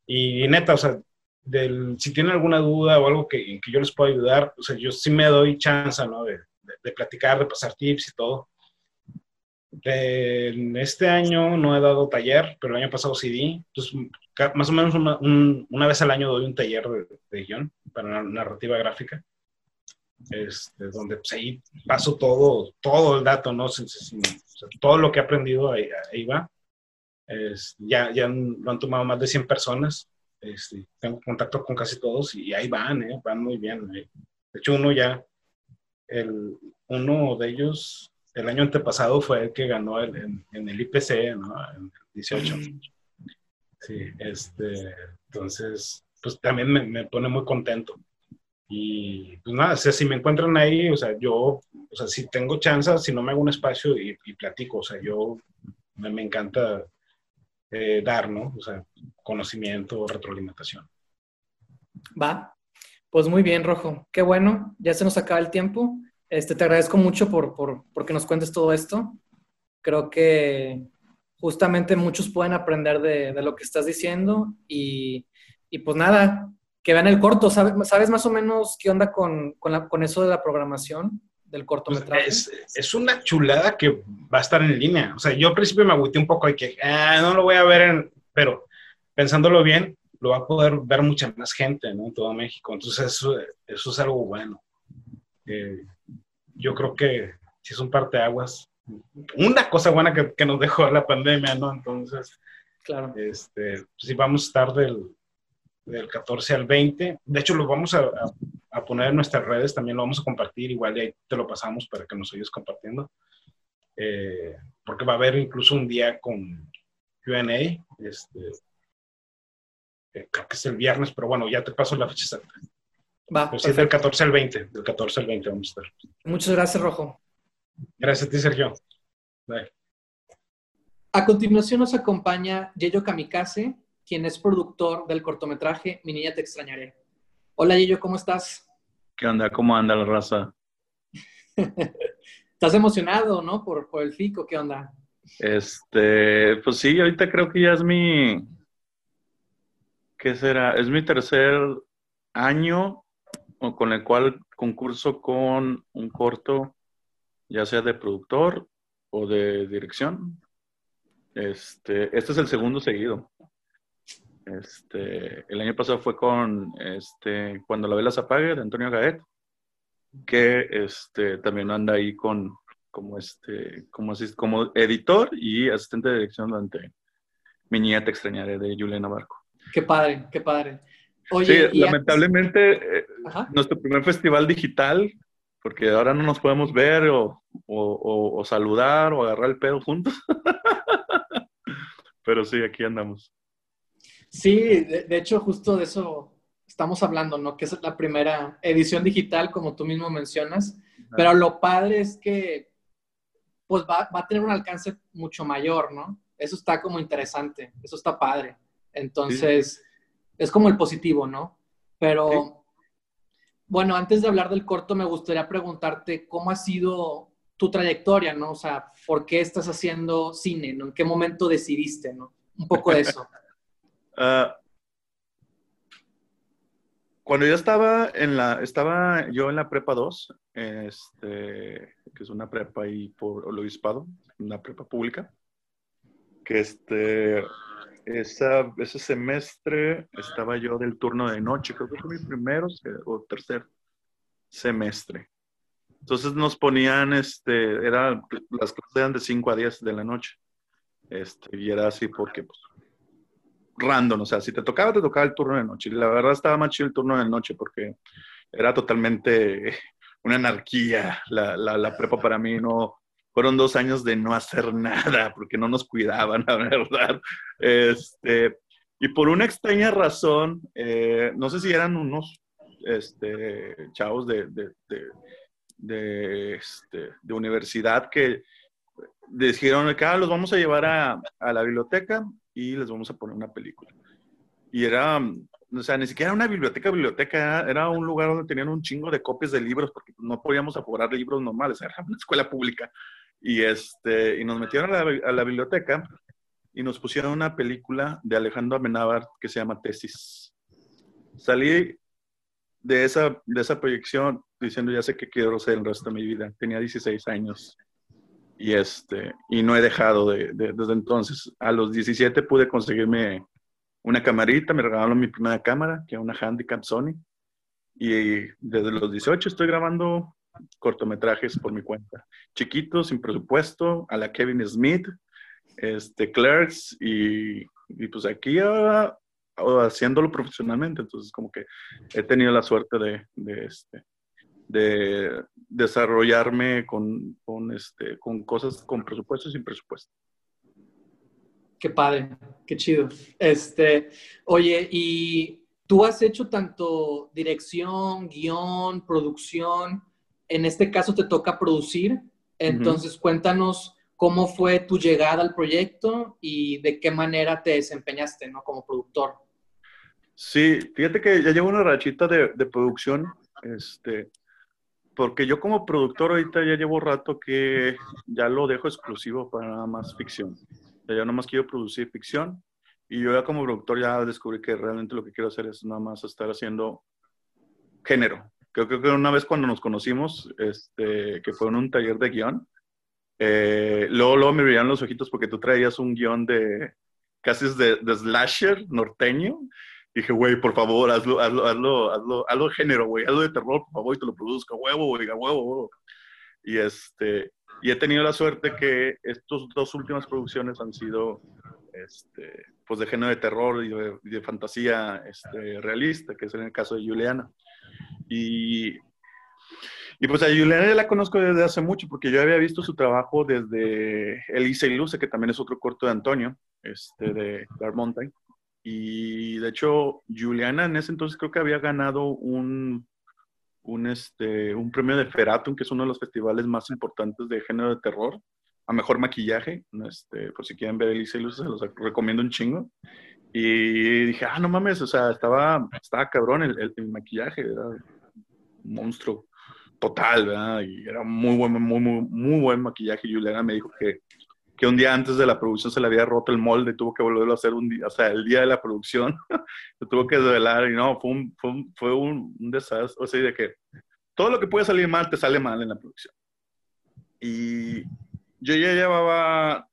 Y neta, o sea, del, si tienen alguna duda o algo que, que, yo les pueda ayudar, o sea, yo sí me doy chance, ¿no? De, de platicar, de pasar tips y todo en este año no he dado taller, pero el año pasado sí di. Entonces, más o menos una, una vez al año doy un taller de, de guion para narrativa gráfica. Este, donde pues, ahí paso todo, todo el dato, ¿no? todo lo que he aprendido ahí, va. Es, ya, ya lo han tomado más de 100 personas. Este, tengo contacto con casi todos y ahí van, ¿eh? van muy bien. ¿eh? De hecho, uno ya, el, uno de ellos el año antepasado fue el que ganó en, el IPC, ¿no? En el 18. Sí, este, entonces, pues también me, pone muy contento. Y pues nada, o sea, si me encuentran ahí, o sea, yo, o sea, si tengo chance, si no me hago un espacio y, platico, o sea, yo me, encanta eh, dar, ¿no? O sea, conocimiento, retroalimentación. Va, pues muy bien, Rojo. Qué bueno, ya se nos acaba el tiempo. Este, te agradezco mucho por, por, que nos cuentes todo esto. Creo que justamente muchos pueden aprender de, de lo que estás diciendo y, y, pues nada, que vean el corto. ¿Sabes, ¿sabes más o menos qué onda con, con, la, con, eso de la programación del cortometraje? Pues es, es, una chulada que va a estar en línea. O sea, yo al principio me agüité un poco y que ah, no lo voy a ver, en, pero pensándolo bien, lo va a poder ver mucha más gente ¿no? en todo México. Entonces, eso, eso es algo bueno. Eh, yo creo que si es un parteaguas, una cosa buena que, que, nos dejó la pandemia, ¿no? Entonces, claro. Este, pues sí, vamos a estar del, del 14 al 20. De hecho, lo vamos a, a, poner en nuestras redes, también lo vamos a compartir, igual ahí te lo pasamos para que nos sigas compartiendo. Eh, porque va a haber incluso un día con QA, este, eh, creo que es el viernes, pero bueno, ya te paso la fecha exacta. Va. Pues del 14 al 20. Del 14 al 20 vamos a estar. Muchas gracias, Rojo. Gracias a ti, Sergio. Bye. A continuación nos acompaña Yeyo Kamikaze, quien es productor del cortometraje Mi niña te extrañaré. Hola Yeyo, ¿cómo estás? ¿Qué onda? ¿Cómo anda la raza? ¿Estás emocionado, no? Por, por el FICO, ¿qué onda? Este, pues sí, ahorita creo que ya es mi, ¿qué será? Es mi tercer año con el cual concurso con un corto, ya sea de productor o de dirección. Este, este es el segundo seguido. Este, el año pasado fue con este, Cuando la vela se apague de Antonio Gaet, que este, también anda ahí con, como, este, como, como editor y asistente de dirección durante Mi niña te extrañaré de Juliana Barco. Qué padre, qué padre sí, lamentablemente, eh, nuestro primer festival digital, porque ahora no nos podemos ver o, o, saludar o agarrar el pedo juntos. Pero sí, aquí andamos. Sí, de, hecho, justo de eso estamos hablando, ¿no? Que es la primera edición digital, como tú mismo mencionas. Pero lo padre es que, pues va, va a tener un alcance mucho mayor, ¿no? Eso está como interesante, eso está padre. Entonces es como el positivo, ¿no? Pero, bueno, antes de hablar del corto, me gustaría preguntarte cómo ha sido tu trayectoria, ¿no? O sea, ¿por qué estás haciendo cine, ¿no? ¿En qué momento decidiste, ¿no? Un poco de eso. Ah, cuando yo estaba en la, estaba yo en la prepa 2, este, que es una prepa ahí por el obispado, una prepa pública, que este, esa, ese semestre estaba yo del turno de noche, creo que fue mi primero o tercer semestre. Entonces nos ponían, este, era, las clases eran de 5 a 10 de la noche. Este, y era así porque, pues, random, o sea, si te tocaba, te tocaba el turno de noche. Y la verdad estaba más chido el turno de noche porque era totalmente una anarquía. La, la, la, prepa para mí no, fueron dos años de no hacer nada porque no nos cuidaban, la verdad. Este, y por una extraña razón, eh, no sé si eran unos este, chavos de, de, de, de, este, de universidad que dijeron los vamos a llevar a, a la biblioteca y les vamos a poner una película. Y era, o sea, ni siquiera una biblioteca, biblioteca, era un lugar donde tenían un chingo de copias de libros porque no podíamos apurar libros normales, era una escuela pública. Y, este, y nos metieron a la, a la biblioteca y nos pusieron una película de Alejandro Amenábar que se llama Tesis. Salí de esa, de esa proyección diciendo, ya sé que quiero ser el resto de mi vida. Tenía 16 años y, este, y no he dejado de, de, desde entonces. A los 17 pude conseguirme una camarita, me regalaron mi primera cámara, que es una Handicap Sony. Y desde los 18 estoy grabando cortometrajes por mi cuenta. Chiquitos, sin presupuesto, a la Kevin Smith, este, Clerks, y, y pues aquí ahora haciéndolo profesionalmente. Entonces, como que he tenido la suerte de este, de desarrollarme con, con, este, con cosas con presupuesto y sin presupuesto. Qué padre, qué chido. Este, oye, y tú has hecho tanto dirección, guion, producción. En este caso te toca producir. Entonces, uh -huh. cuéntanos cómo fue tu llegada al proyecto y de qué manera te desempeñaste, ¿no? Como productor. Sí, fíjate que ya llevo una rachita de, de producción. Este, porque yo como productor ahorita ya llevo rato que ya lo dejo exclusivo para nada más ficción. Ya nada más quiero producir ficción y yo ya como productor ya descubrí que realmente lo que quiero hacer es nada más estar haciendo género. Creo, creo que una vez cuando nos conocimos, este, que fue en un taller de guion, eh, luego, luego me brillaron los ojitos porque tú traías un guion de casi de, de slasher norteño dije, güey, por favor, hazlo, hazlo, hazlo, hazlo, hazlo de género, güey, hazlo de terror, por favor, y te lo produzco, huevo, güey, a huevo, huevo. Y, este, y he tenido la suerte que estas dos últimas producciones han sido, este, pues, de género de terror y de, de fantasía este, realista, que es en el caso de Juliana. Y, y pues a Juliana ya la conozco desde hace mucho, porque yo había visto su trabajo desde Elisa y Luce, que también es otro corto de Antonio, este, de Dark Mountain. Y de hecho, Juliana en ese entonces creo que había ganado un, un, este, un premio de Feratum, que es uno de los festivales más importantes de género de terror, a mejor maquillaje. Este, por si quieren ver y Luce, se los recomiendo un chingo. Y dije, ah, no mames, o sea, estaba, estaba cabrón el, el, el maquillaje, era un monstruo total, ¿verdad? Y era muy buen, muy, muy, muy buen maquillaje. Juliana me dijo que que un día antes de la producción se le había roto el molde tuvo que volverlo a hacer un día, el día de la producción, tuvo que desvelar y no, fue un, fue un, fue un, un desastre, o sea, de que todo lo que puede salir mal te sale mal en la producción. Y yo ya llevaba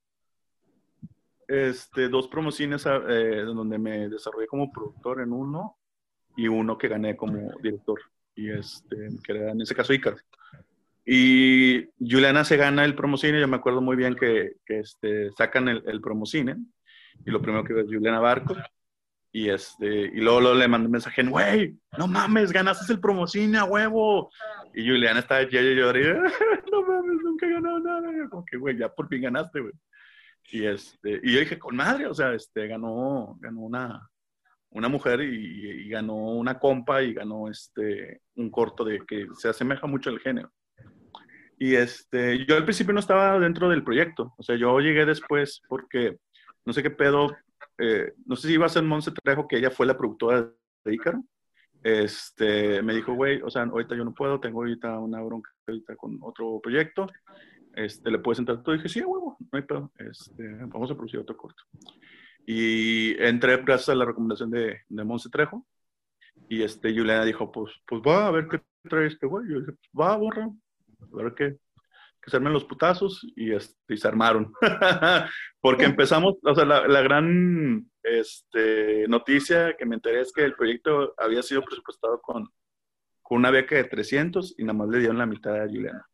este, dos promociones eh, donde me desarrollé como productor en uno y uno que gané como director, y este, que era en ese caso Ícaro. Y Juliana se gana el promocine, yo me acuerdo muy bien que, que este, sacan el, el, promocine, y lo primero que ve es Juliana Barco, y, este, y luego, luego le mandó un mensaje, güey, no mames, ganaste el promocine a huevo. Y Juliana estaba ya y lloré, no mames, nunca he ganado nada. Como que, güey, ya por fin ganaste, güey. Y, este, y yo dije, con madre, o sea, este, ganó, ganó una, una mujer y, y, ganó una compa y ganó este, un corto de que se asemeja mucho al género. Y este, yo al principio no estaba dentro del proyecto, o sea, yo llegué después porque no sé qué pedo, eh, no sé si iba a ser Monse Trejo, que ella fue la productora de Ícaro. Este, me dijo, güey, o sea, ahorita yo no puedo, tengo ahorita una bronca ahorita con otro proyecto, este, ¿le puedes entrar? Tú dije, sí, huevo, no hay pedo, este, vamos a producir otro corto. Y entré gracias a la recomendación de, de Monse Trejo. Y este, Juliana dijo, pues, pues va a ver qué trae este güey. Yo dije, va, borra. A ver qué, que se armen los putazos y, este, y se armaron. Porque empezamos, o sea, la, la, gran este, noticia que me enteré es que el proyecto había sido presupuestado con, con una beca de 300 y nada más le dieron la mitad a Juliana.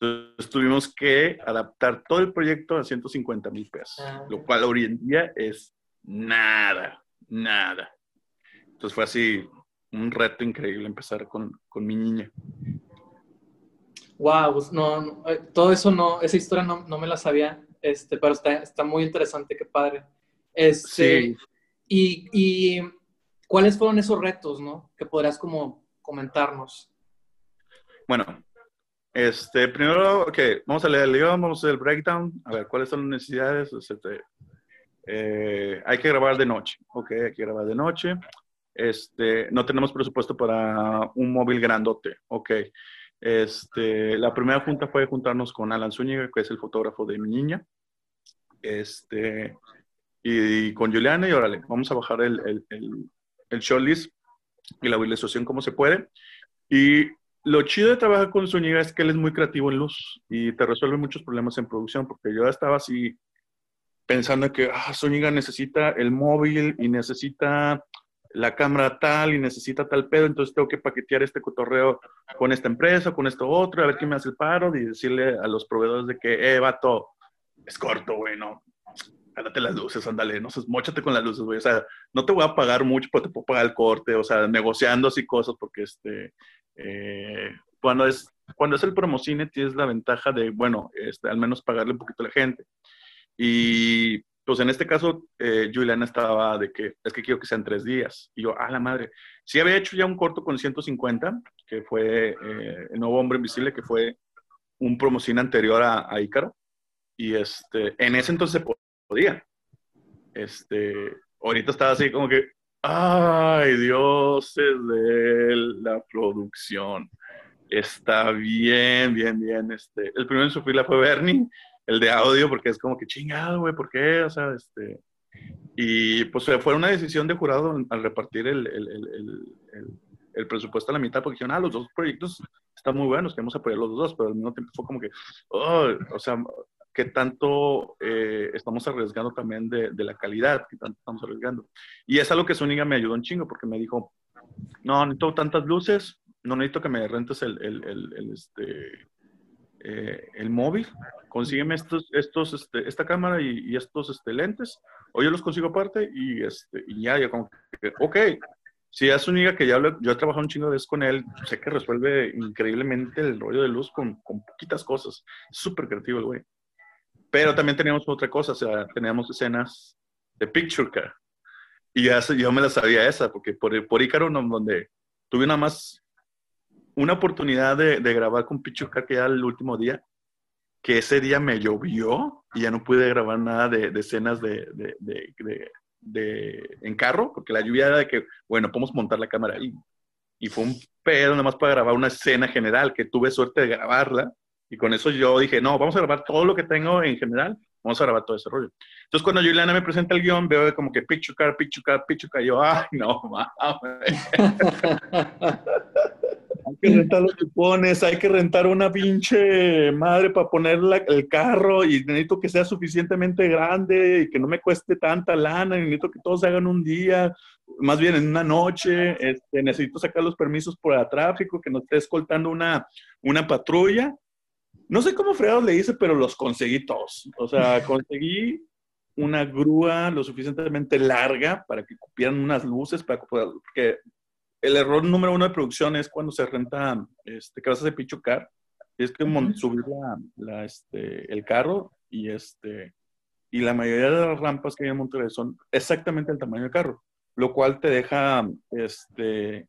Entonces tuvimos que adaptar todo el proyecto a 150 mil pesos, ah, lo cual hoy en día es nada, nada. Entonces fue así un reto increíble empezar con, con mi niña. Wow, pues no, eh, todo eso no, esa historia no, no, me la sabía, este, pero está, está muy interesante, qué padre. Este, sí. y, y, cuáles fueron esos retos, no? Que podrías como comentarnos. Bueno, este, primero, ok, vamos a leer el guion, vamos a hacer el breakdown, a ver cuáles son las necesidades. Este, eh, hay que grabar de noche, ok, hay que grabar de noche. Este, no tenemos presupuesto para un móvil grandote, ok. Este, la primera junta fue juntarnos con Alan Zúñiga, que es el fotógrafo de mi niña. Este, y, con Juliana, y órale, vamos a bajar el, el, el, el show list y la visualización como se puede. Y lo chido de trabajar con Zúñiga es que él es muy creativo en luz y te resuelve muchos problemas en producción, porque yo estaba así pensando que ah, Zúñiga necesita el móvil y necesita la cámara tal y necesita tal pedo, entonces tengo que paquetear este cotorreo con esta empresa, con esto otro, a ver quién me hace el paro y decirle a los proveedores de que, eh, vato, es corto, güey, no, Cállate las luces, ándale, no sé, mochate con las luces, güey, o sea, no te voy a pagar mucho, pero te puedo pagar el corte, o sea, negociando así cosas, porque este, eh, cuando es cuando es el promocine tienes la ventaja de, bueno, este, al menos pagarle un poquito a la gente. Y pues en este caso, eh, Juliana estaba de que es que quiero que sean tres días. Y yo, ah, la madre. Sí había hecho ya un corto con 150, que fue eh, El Nuevo Hombre Invisible, que fue un promocine anterior a, a Ícaro. Y este, en ese entonces podía. Este, ahorita estaba así como que, ay, dioses de la producción. Está bien, bien, bien. Este, el primero en su fila fue Bernie el de audio, porque es como que chingado, güey, ¿por qué? O sea, este. Y pues fue una decisión de jurado al repartir el, el, el, el, presupuesto a la mitad, porque dijeron, ah, los dos proyectos están muy buenos, queremos apoyar los dos, pero al mismo tiempo fue como que, oh, o sea, ¿qué tanto eh, estamos arriesgando también de, de, la calidad? ¿Qué tanto estamos arriesgando? Y es algo que Zúñiga me ayudó un chingo, porque me dijo, no, necesito tantas luces, no necesito que me rentes el, el, el este, eh, el móvil, consígueme estos, estos, este, esta cámara y, y, estos este, lentes, o yo los consigo aparte y, este, y ya, ya como que, ok, si es única que ya lo, yo he trabajado un chingo de veces con él, sé que resuelve increíblemente el rollo de luz con, con poquitas cosas, súper creativo el güey. Pero también teníamos otra cosa, o sea, teníamos escenas de Picture Car. Y ya, yo me la sabía esa, porque por, por Ícaro, donde tuve nada más una oportunidad de, de grabar con Pichuca que era el último día, que ese día me llovió y ya no pude grabar nada de, de escenas de, de, en carro, porque la lluvia era de que, bueno, podemos montar la cámara ahí. Y fue un pedo nada más para grabar una escena general, que tuve suerte de grabarla. Y con eso yo dije, no, vamos a grabar todo lo que tengo en general, vamos a grabar todo ese rollo. Entonces cuando Juliana me presenta el guion, veo como que Pichuca, Pichuca, Pichuca, y yo, ay, no, mames. Hay que rentar los cupones, hay que rentar una pinche madre para poner el carro y necesito que sea suficientemente grande y que no me cueste tanta lana, y necesito que todos hagan un día, más bien en una noche, este, necesito sacar los permisos por el tráfico, que no esté escoltando una, una patrulla. No sé cómo fregados le hice, pero los conseguí todos. O sea, conseguí una grúa lo suficientemente larga para que cupieran unas luces, para que el error número uno de producción es cuando se renta este, casas de pichucar. Es que subir la, este, el carro y, este, y la mayoría de las rampas que hay en Monterrey son exactamente el tamaño del carro, lo cual te deja este,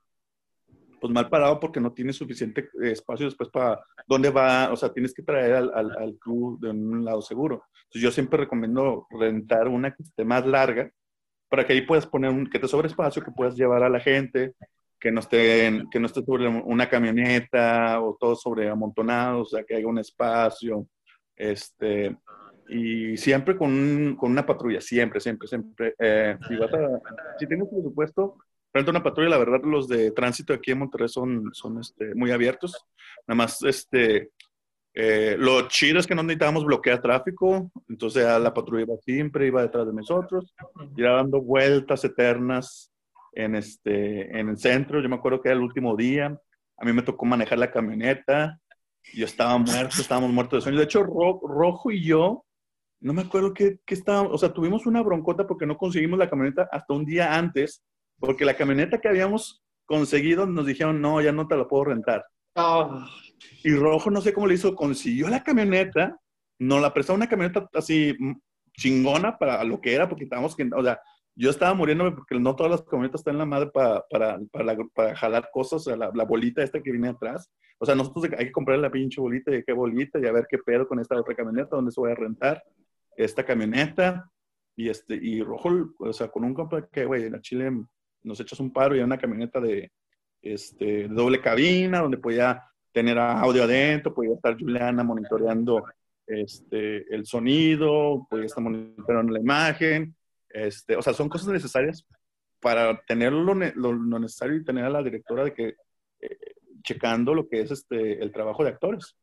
pues mal parado porque no tienes suficiente espacio después para dónde va, o sea, tienes que traer al, al, al crew de un lado seguro. Entonces yo siempre recomiendo rentar una que esté más larga para que ahí puedas poner un, que te sobre espacio, que puedas llevar a la gente, que no esté, que no esté sobre una camioneta o todo sobre amontonado, o sea, que haya un espacio. Este, y siempre con, un- con una patrulla, siempre, siempre, siempre. Eh, si, vas a, si tienes presupuesto, renta una patrulla. La verdad, los de tránsito aquí en Monterrey son, son este, muy abiertos. Nada más, este, eh, lo chido es que no necesitábamos bloquear tráfico, entonces la patrulla iba siempre, iba detrás de nosotros, iba dando vueltas eternas en, este, en el centro. Yo me acuerdo que era el último día, a mí me tocó manejar la camioneta, yo estaba muerto, estábamos muertos de sueño. De hecho, Ro- Rojo y yo, no me acuerdo qué, qué estábamos, o sea, tuvimos una broncota porque no conseguimos la camioneta hasta un día antes, porque la camioneta que habíamos conseguido nos dijeron, no, ya no te la puedo rentar. Ah, Y Rojo, no sé cómo le hizo, consiguió la camioneta, nos la prestó una camioneta así chingona para lo que era, porque estábamos, o sea, yo estaba muriéndome porque no todas las camionetas están en la madre para, para, para, para jalar cosas, o sea, la, la bolita esta que viene atrás. O sea, nosotros hay que comprar la pinche bolita y qué bolita y a ver qué pedo con esta otra camioneta, dónde se voy a rentar esta camioneta. Y, este, y Rojo, o sea, con un compa que, güey, en Chile nos echas un paro y hay una camioneta de, este, de doble cabina donde podía tener audio adentro, podía estar Juliana monitoreando este, el sonido, podía estar monitoreando la imagen. Este, o sea, son cosas necesarias para tener lo, lo- lo necesario y tener a la directora de que eh, checando lo que es este, el trabajo de actores.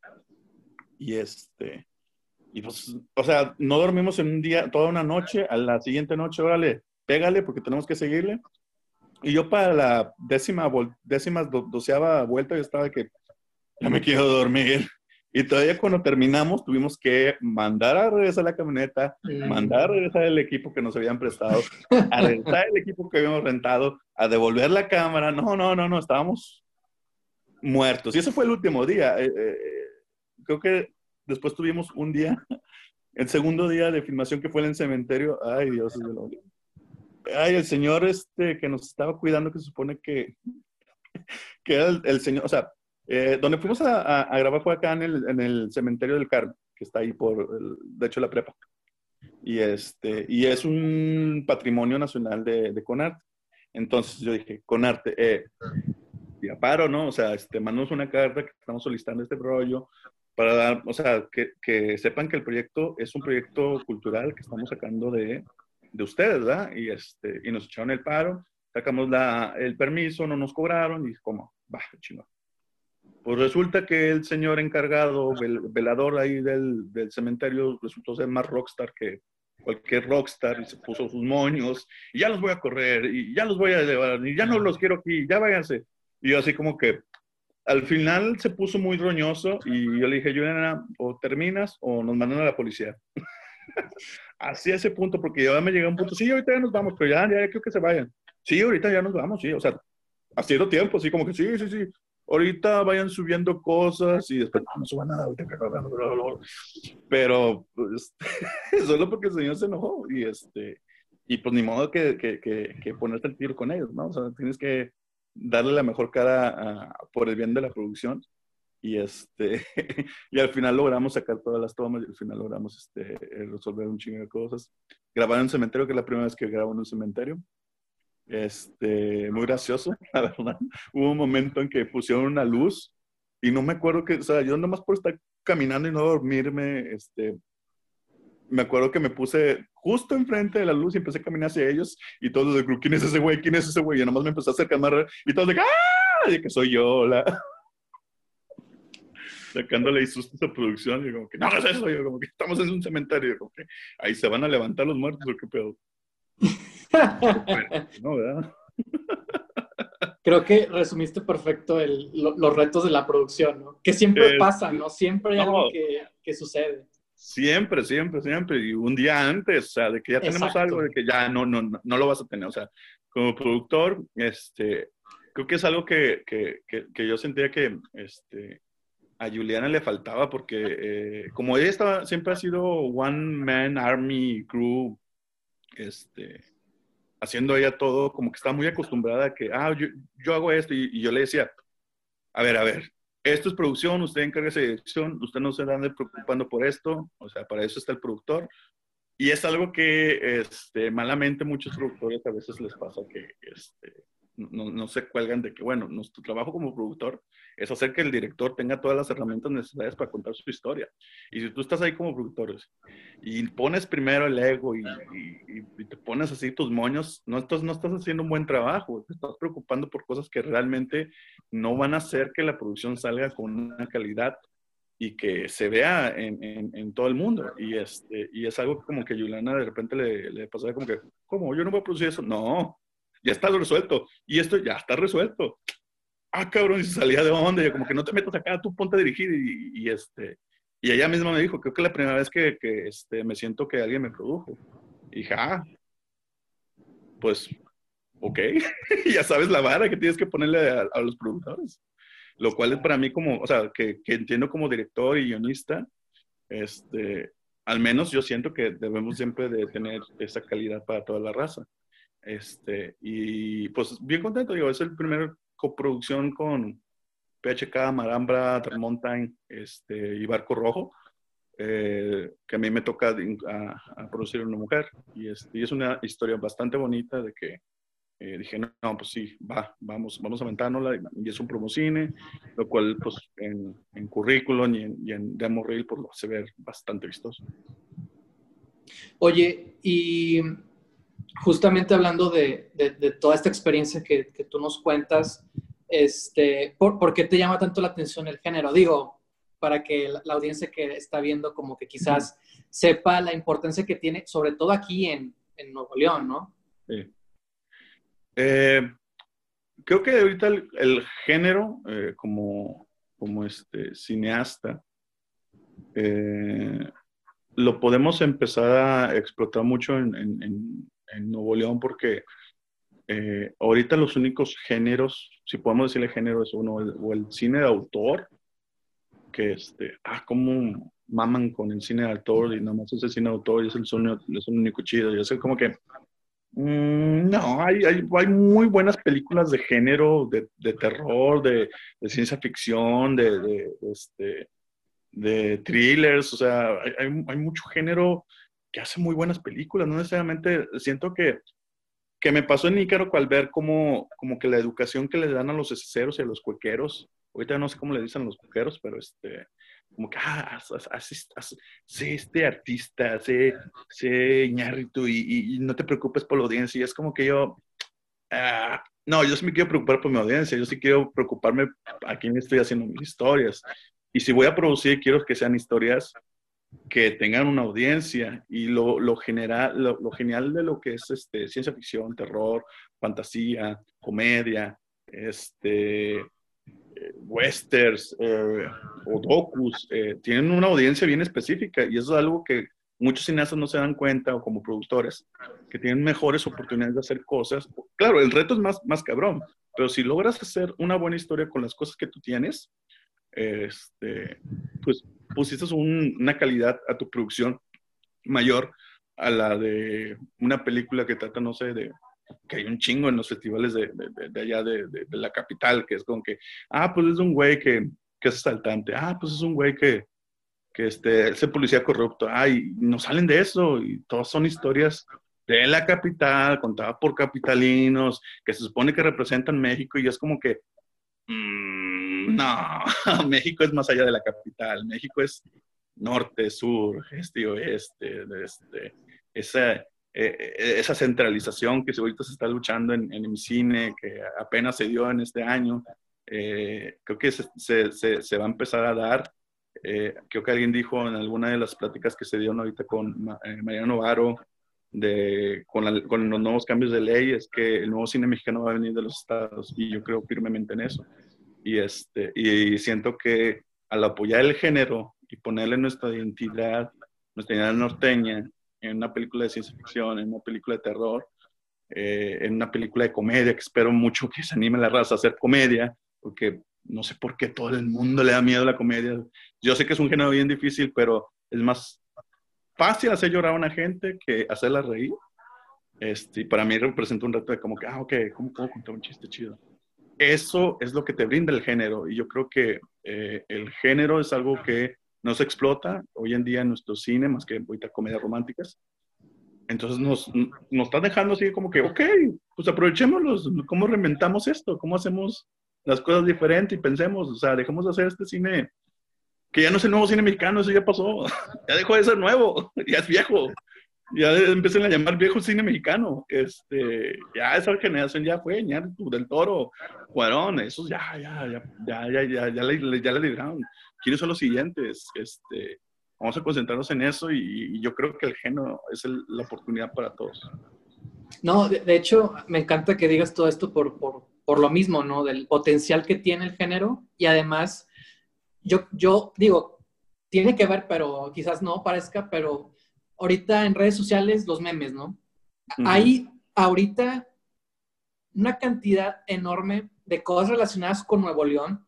Y este, y pues, o sea, no dormimos en un día, toda una noche, a la siguiente noche, órale, pégale porque tenemos que seguirle. Y yo para la décima, décima, do- doceava vuelta, yo estaba que ya me quiero dormir. Y todavía cuando terminamos tuvimos que mandar a regresar la camioneta, mandar a regresar el equipo que nos habían prestado, a regresar el equipo que habíamos rentado, a devolver la cámara. No, no, no, no, estábamos muertos. Y ese fue el último día. Eh, eh, creo que después tuvimos un día, el segundo día de filmación que fue en el cementerio. Ay, Dios, es de lo- Ay, el señor este que nos estaba cuidando, que se supone que, que era el, el señor, o sea, eh, donde fuimos a, a- a grabar fue acá en el, en el cementerio del Carmen, que está ahí por, el- de hecho, la prepa. Y, este, y es un patrimonio nacional de, de Conarte. Entonces yo dije, Conarte, eh, ya paro, ¿no? O sea, este, mandamos una carta que estamos solicitando este rollo para dar, o sea, que, que sepan que el proyecto es un proyecto cultural que estamos sacando de, de ustedes, ¿verdad? Y, este, y nos echaron el paro, sacamos la, el permiso, no nos cobraron y como, va, chingón. Pues resulta que el señor encargado, vel- velador ahí del, del cementerio, resultó ser más rockstar que cualquier rockstar y se puso sus moños y ya los voy a correr y ya los voy a llevar y ya no los quiero aquí, ya váyanse. Y yo así como que al final se puso muy roñoso y yo le dije, Juliana, o terminas o nos mandan a la policía. así a ese punto, porque ya me llegó un punto, sí, ahorita ya nos vamos, pero ya, ya creo que se vayan. Sí, ahorita ya nos vamos, sí, o sea, haciendo tiempo, así como que sí, sí, sí. Ahorita vayan subiendo cosas y después no suban nada. ahorita que- Pero pues, solo porque el señor se enojó y este y pues ni modo que, que, que, que ponerte el tiro con ellos, ¿no? O sea, tienes que darle la mejor cara a- por el bien de la producción y este y al final logramos sacar todas las tomas y al final logramos este resolver un chingo de cosas. Grabar en un cementerio, que es la primera vez que grabo en un cementerio. Este, muy gracioso, la verdad. Hubo un momento en que pusieron una luz y no me acuerdo que, o sea, yo nomás por estar caminando y no dormirme, este, me acuerdo que me puse justo enfrente de la luz y empecé a caminar hacia ellos y todos grupo, ¿quién es ese güey? ¿Quién es ese güey? Y nomás me empezó a acercar más y todos de ¡ah! Y que soy yo, hola. Sacándole ahí sustos a producción y como que, no hagas eso, yo como que estamos en un cementerio, como que ahí se van a levantar los muertos qué pedo. No, ¿verdad? Creo que resumiste perfecto el- lo- los retos de la producción, ¿no? Que siempre Eh, pasa, ¿no? Siempre hay no. algo que, que sucede. Siempre, siempre, siempre. Y un día antes, o sea, de que ya tenemos Exacto. algo, de que ya no, no, no, no lo vas a tener. O sea, como productor, este, creo que es algo que, que, que, que yo sentía que este, a Juliana le faltaba porque eh, como ella estaba, siempre ha sido One Man Army Crew, este, haciendo ella todo, como que estaba muy acostumbrada a que, ah, yo, yo hago esto y, y yo le decía, a ver, a ver, esto es producción, usted encárguese de dirección, usted no se ande preocupando por esto, o sea, para eso está el productor. Y es algo que este, malamente muchos productores a veces les pasa que este, no, no se cuelgan de que, bueno, nuestro trabajo como productor es hacer que el director tenga todas las herramientas necesarias para contar su historia. Y si tú estás ahí como productor y pones primero el ego y, y, te pones así tus moños, no estás, no estás haciendo un buen trabajo, te estás preocupando por cosas que realmente no van a hacer que la producción salga con una calidad y que se vea en, en, todo el mundo. Y, este, y es algo como que a Juliana de repente le, le pasaba como que, ¿cómo? ¿Yo no voy a producir eso? No, ya está resuelto. Y esto ya está resuelto. Ah, cabrón, y se salía de onda. Y como que no te metas acá, tú ponte a dirigir. Y, este, y ella misma me dijo, creo que la primera vez que, este, me siento que alguien me produjo. Y dije, ah, pues, ok. ya sabes la vara que tienes que ponerle a, a los productores lo cual es para mí como, o sea, que, que, entiendo como director y guionista, este, al menos yo siento que debemos siempre de tener esa calidad para toda la raza. Este, y pues bien contento, digo, es el primer coproducción con PHK, Marambra, Tramontaine este, y Barco Rojo, eh, que a mí me toca a, producir una mujer. Y, este, y es una historia bastante bonita de que eh, dije, no, pues sí, va, vamos, vamos a aventárnosla y es un promocine, lo cual pues en, en currículum y en, y en demo reel pues lo hace ver bastante vistoso. Oye, y justamente hablando de, de, toda esta experiencia que, que, tú nos cuentas, este, ¿por, ¿por, qué te llama tanto la atención el género? Digo, para que la, audiencia que está viendo como que quizás sepa la importancia que tiene, sobre todo aquí en, en Nuevo León, ¿no? Sí. Eh, creo que ahorita el, género, eh, como, como este cineasta, eh, lo podemos empezar a explotar mucho en Nuevo León porque ahorita los únicos géneros, si podemos decirle género, es uno, o el cine de autor, que este, ah, como maman con el cine de autor y nada más ese cine de autor y es el, sonido, es el único chido. Y es como que Mm, no, hay, hay, hay, muy buenas películas de género, de, de terror, de, de, ciencia ficción, de, de, este, de thrillers, o sea, hay, hay, mucho género que hace muy buenas películas, no necesariamente siento que, que me pasó en Ícaro al ver como, como que la educación que le dan a los esceros y a los cuequeros, ahorita no sé cómo le dicen los cuequeros, pero este, como que, ah, sé este artista, sé, sé Iñárritu y, y, no te preocupes por la audiencia. Y es como que yo, ah, no, yo sí me quiero preocupar por mi audiencia, yo sí quiero preocuparme a quién estoy haciendo mis historias. Y si voy a producir, quiero que sean historias que tengan una audiencia y lo, lo, general, lo, lo, genial de lo que es este, ciencia ficción, terror, fantasía, comedia, este, westerns eh, o docus eh, tienen una audiencia bien específica y eso es algo que muchos cineastas no se dan cuenta o como productores que tienen mejores oportunidades de hacer cosas. Claro, el reto es más, más cabrón, pero si logras hacer una buena historia con las cosas que tú tienes, este, pues pusiste una calidad a tu producción mayor a la de una película que trata, no sé, de que hay un chingo en los festivales de, de, de allá de, la capital, que es como que, ah, pues es un güey que, que es asaltante, ah, pues es un güey que, que este, es policía corrupto, ah, y no salen de eso, y todas son historias de la capital, contadas por capitalinos, que se supone que representan México, y es como que, mmm, no, México es más allá de la capital, México es norte, sur, este oeste, este, esa, eh, eh, esa centralización que ahorita se está luchando en, en mi cine, que apenas se dio en este año, eh, creo que se, va a empezar a dar. creo que alguien dijo en alguna de las pláticas que se dieron ahorita con Mariano Varo, de, con, con, los nuevos cambios de ley, es que el nuevo cine mexicano va a venir de los estados y yo creo firmemente en eso. Y, este, y siento que al apoyar el género y ponerle nuestra identidad, nuestra identidad norteña, en una película de ciencia ficción, en una película de terror, eh, en una película de comedia, que espero mucho que se anime la raza a hacer comedia, porque no sé por qué todo el mundo le da miedo a la comedia. Yo sé que es un género bien difícil, pero es más fácil hacer llorar a una gente que hacerla reír. Este, y para mí representa un reto de como que, ah, ok, ¿cómo puedo contar un chiste chido? Eso es lo que te brinda el género. Y yo creo que eh, el género es algo que no se explota hoy en día en nuestro cine, más que ahorita comedias románticas. Entonces nos, nos está dejando así como que, ok, pues aprovechémoslos, ¿cómo reinventamos esto? ¿Cómo hacemos las cosas diferentes y pensemos, o sea, dejemos de hacer este cine que ya no es el nuevo cine mexicano, eso ya pasó, ya dejó de ser nuevo, ya es viejo, ya empiezan a llamar viejo cine mexicano, este, ya esa generación ya fue, ya del Toro, Cuarón, esos ya, ya, ya, ya, ya, ya, ya, le, ya le libraron, ¿quiénes son los siguientes? Este, vamos a concentrarnos en eso y, yo creo que el género es la oportunidad para todos. No, de, hecho, me encanta que digas todo esto por, por, por, lo mismo, ¿no? Del potencial que tiene el género y además, yo, yo digo, tiene que ver, pero quizás no parezca, pero ahorita en redes sociales los memes, ¿no? Hay ahorita una cantidad enorme de cosas relacionadas con Nuevo León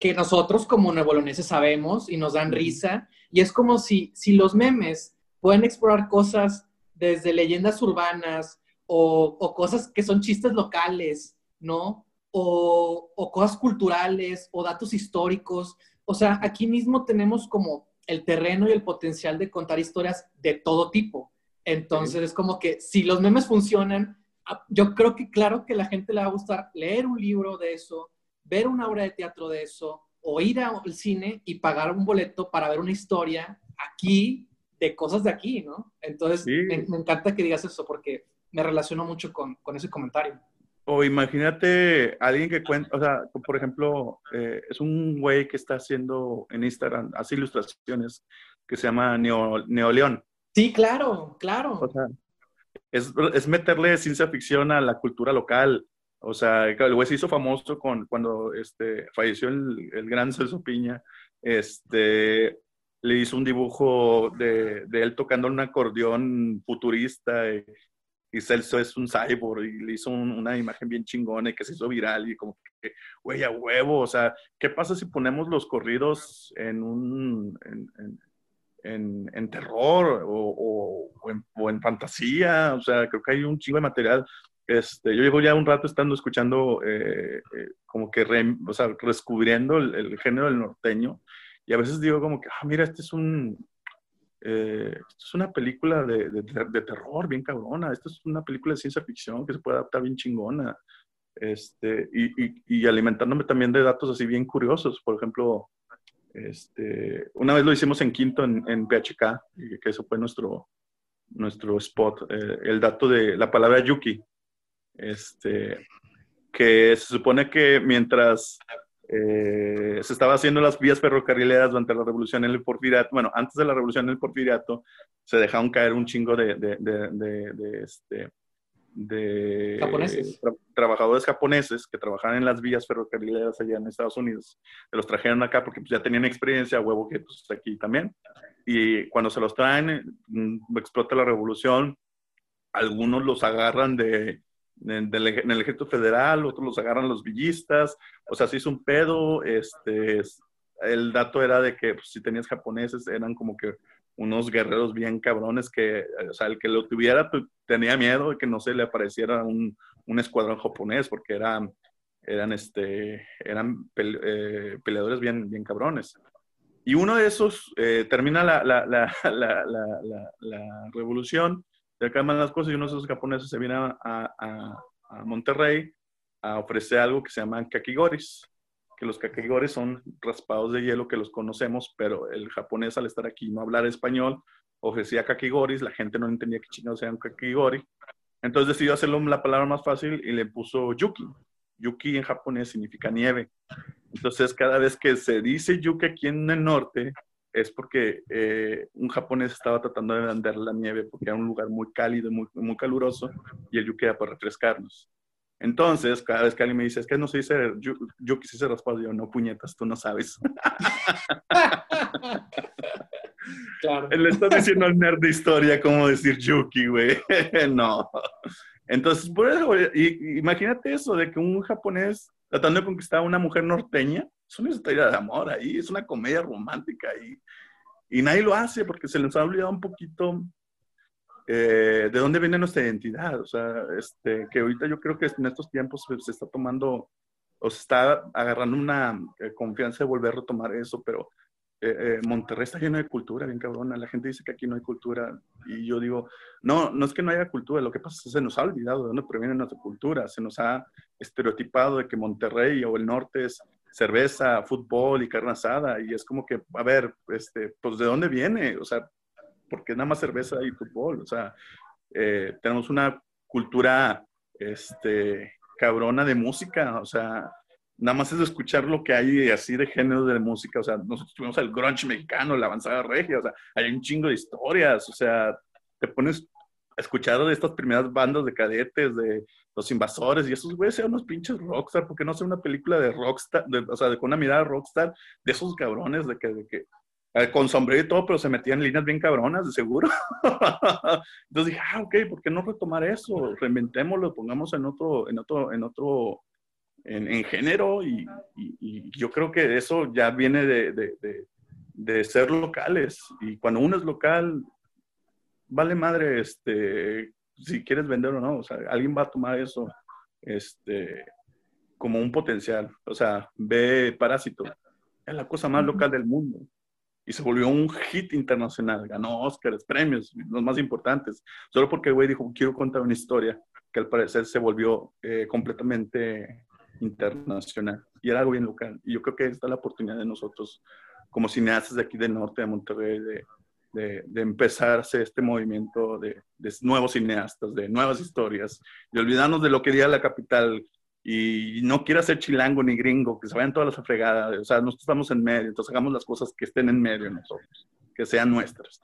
que nosotros como nuevo-leoneses sabemos y nos dan risa. Y es como si, si los memes pueden explorar cosas desde leyendas urbanas o, o cosas que son chistes locales, ¿no? O, o, cosas culturales o datos históricos. O sea, aquí mismo tenemos como el terreno y el potencial de contar historias de todo tipo. Entonces es como que si los memes funcionan, ah, yo creo que claro que la gente le va a gustar leer un libro de eso, ver una obra de teatro de eso, o ir al cine y pagar un boleto para ver una historia aquí de cosas de aquí, ¿no? Entonces me, encanta que digas eso porque me relaciono mucho con, con ese comentario. O imagínate alguien que cuenta, o sea, por ejemplo, eh, es un güey que está haciendo en Instagram, hace ilustraciones, que se llama Neo, Neoleón. Sí, claro, claro. O sea, es, es, meterle ciencia ficción a la cultura local. O sea, el güey se hizo famoso con, cuando este, falleció el, el gran Celso Piña. Este, le hizo un dibujo de, de él tocando un acordeón futurista. Y, y Celso es un cyborg y le hizo una imagen bien chingona y que se hizo viral y como que, güey, a huevo, o sea, ¿qué pasa si ponemos los corridos en un, en, en, terror o, o, en, fantasía? O sea, creo que hay un chingo de material. Este, yo llevo ya un rato estando escuchando, eh, eh, como que, o sea, descubriendo el, el género del norteño y a veces digo como que, ah, mira, este es un, eh, esto es una película de, de, terror bien cabrona, esto es una película de ciencia ficción que se puede adaptar bien chingona, este, y, y, y alimentándome también de datos así bien curiosos, por ejemplo, este, una vez lo hicimos en Quinto, en, en PHK, que eso fue nuestro, nuestro spot, eh, el dato de la palabra Yuki, este, que se supone que mientras eh, se estaba haciendo las vías ferrocarrileras durante la revolución en el porfiriato. Bueno, antes de la revolución en el porfiriato, se dejaron caer un chingo de, de, de, de este, trabajadores japoneses que trabajaban en las vías ferrocarrileras allá en Estados Unidos. Se los trajeron acá porque pues, ya tenían experiencia, huevo que pues, aquí también. Y cuando se los traen, mm, explota la revolución, algunos los agarran de, en, el ejército federal, otros los agarran los villistas, o sea, se hizo un pedo, este, el dato era de que pues, si tenías japoneses eran como que unos guerreros bien cabrones que, o sea, el que lo tuviera pues, tenía miedo de que no se le apareciera un, un escuadrón japonés porque eran, eran, este, eran eh, peleadores bien, bien cabrones. Y uno de esos eh, termina la, la, la, la, revolución de calman las cosas y uno de esos japoneses se viene a, a, a, Monterrey a ofrecer algo que se llaman kakigoris, que los kakigoris son raspados de hielo que los conocemos, pero el japonés al estar aquí no hablar español ofrecía kakigoris, la gente no entendía qué chingados eran kakigori, entonces decidió hacerlo la palabra más fácil y le puso yuki. Yuki en japonés significa nieve. Entonces, cada vez que se dice yuki aquí en el norte, es porque eh, un japonés estaba tratando de vender la nieve porque era un lugar muy cálido, muy, muy caluroso, y el yuki era para refrescarnos. Entonces, cada vez que alguien me dice, es que no se dice yuki, se dice raspado, yo, no, puñetas, tú no sabes. claro. Le está diciendo al nerd de historia cómo decir yuki, güey. no. Entonces, por eso, imagínate eso, de que un japonés tratando de conquistar a una mujer norteña, es una historia de amor ahí, es una comedia romántica ahí. Y nadie lo hace porque se les ha olvidado un poquito eh, de dónde viene nuestra identidad. O sea, este, que ahorita yo creo que en estos tiempos se está tomando o se está agarrando una eh, confianza de volver a retomar eso, pero eh, Monterrey está lleno de cultura, bien cabrona. La gente dice que aquí no hay cultura. Y yo digo, no, no es que no haya cultura, lo que pasa es que se nos ha olvidado de dónde proviene nuestra cultura. Se nos ha estereotipado de que Monterrey o el norte es cerveza, fútbol y carne asada. Y es como que, a ver, este, pues ¿de dónde viene? O sea, porque nada más cerveza y fútbol. O sea, eh, tenemos una cultura este, cabrona de música. O sea, nada más es escuchar lo que hay así de género de música, o sea, nosotros tuvimos el grunge mexicano, la avanzada regia, o sea, hay un chingo de historias, o sea, te pones a escuchar de estas primeras bandas de cadetes, de los invasores, y esos güeyes sean unos pinches rockstar, porque no hace una película de rockstar, o sea, de, con una mirada rockstar, de esos cabrones, de que, de que eh, con sombrero y todo, pero se metían líneas bien cabronas, de seguro. Entonces dije, ah, ok, ¿por qué no retomar eso? Reinventémoslo, pongamos en otro, en otro, en otro en, género y, yo creo que eso ya viene de, ser locales y cuando uno es local, vale madre este, si quieres vender o no, o sea, alguien va a tomar eso este, como un potencial, o sea, ve Parásito, es la cosa más local del mundo y se volvió un hit internacional, ganó Oscars, premios, los más importantes, solo porque el güey dijo, quiero contar una historia que al parecer se volvió eh, completamente internacional y era algo bien local. Y yo creo que esta es la oportunidad de nosotros, como cineastas de aquí del norte de Monterrey, de, de, de empezar a hacer este movimiento de, de, nuevos cineastas, de nuevas historias, y olvidarnos de lo que diga la capital. Y no quiera ser chilango ni gringo, que se vayan todas las fregadas. O sea, nosotros estamos en medio, entonces hagamos las cosas que estén en medio nosotros, que sean nuestras.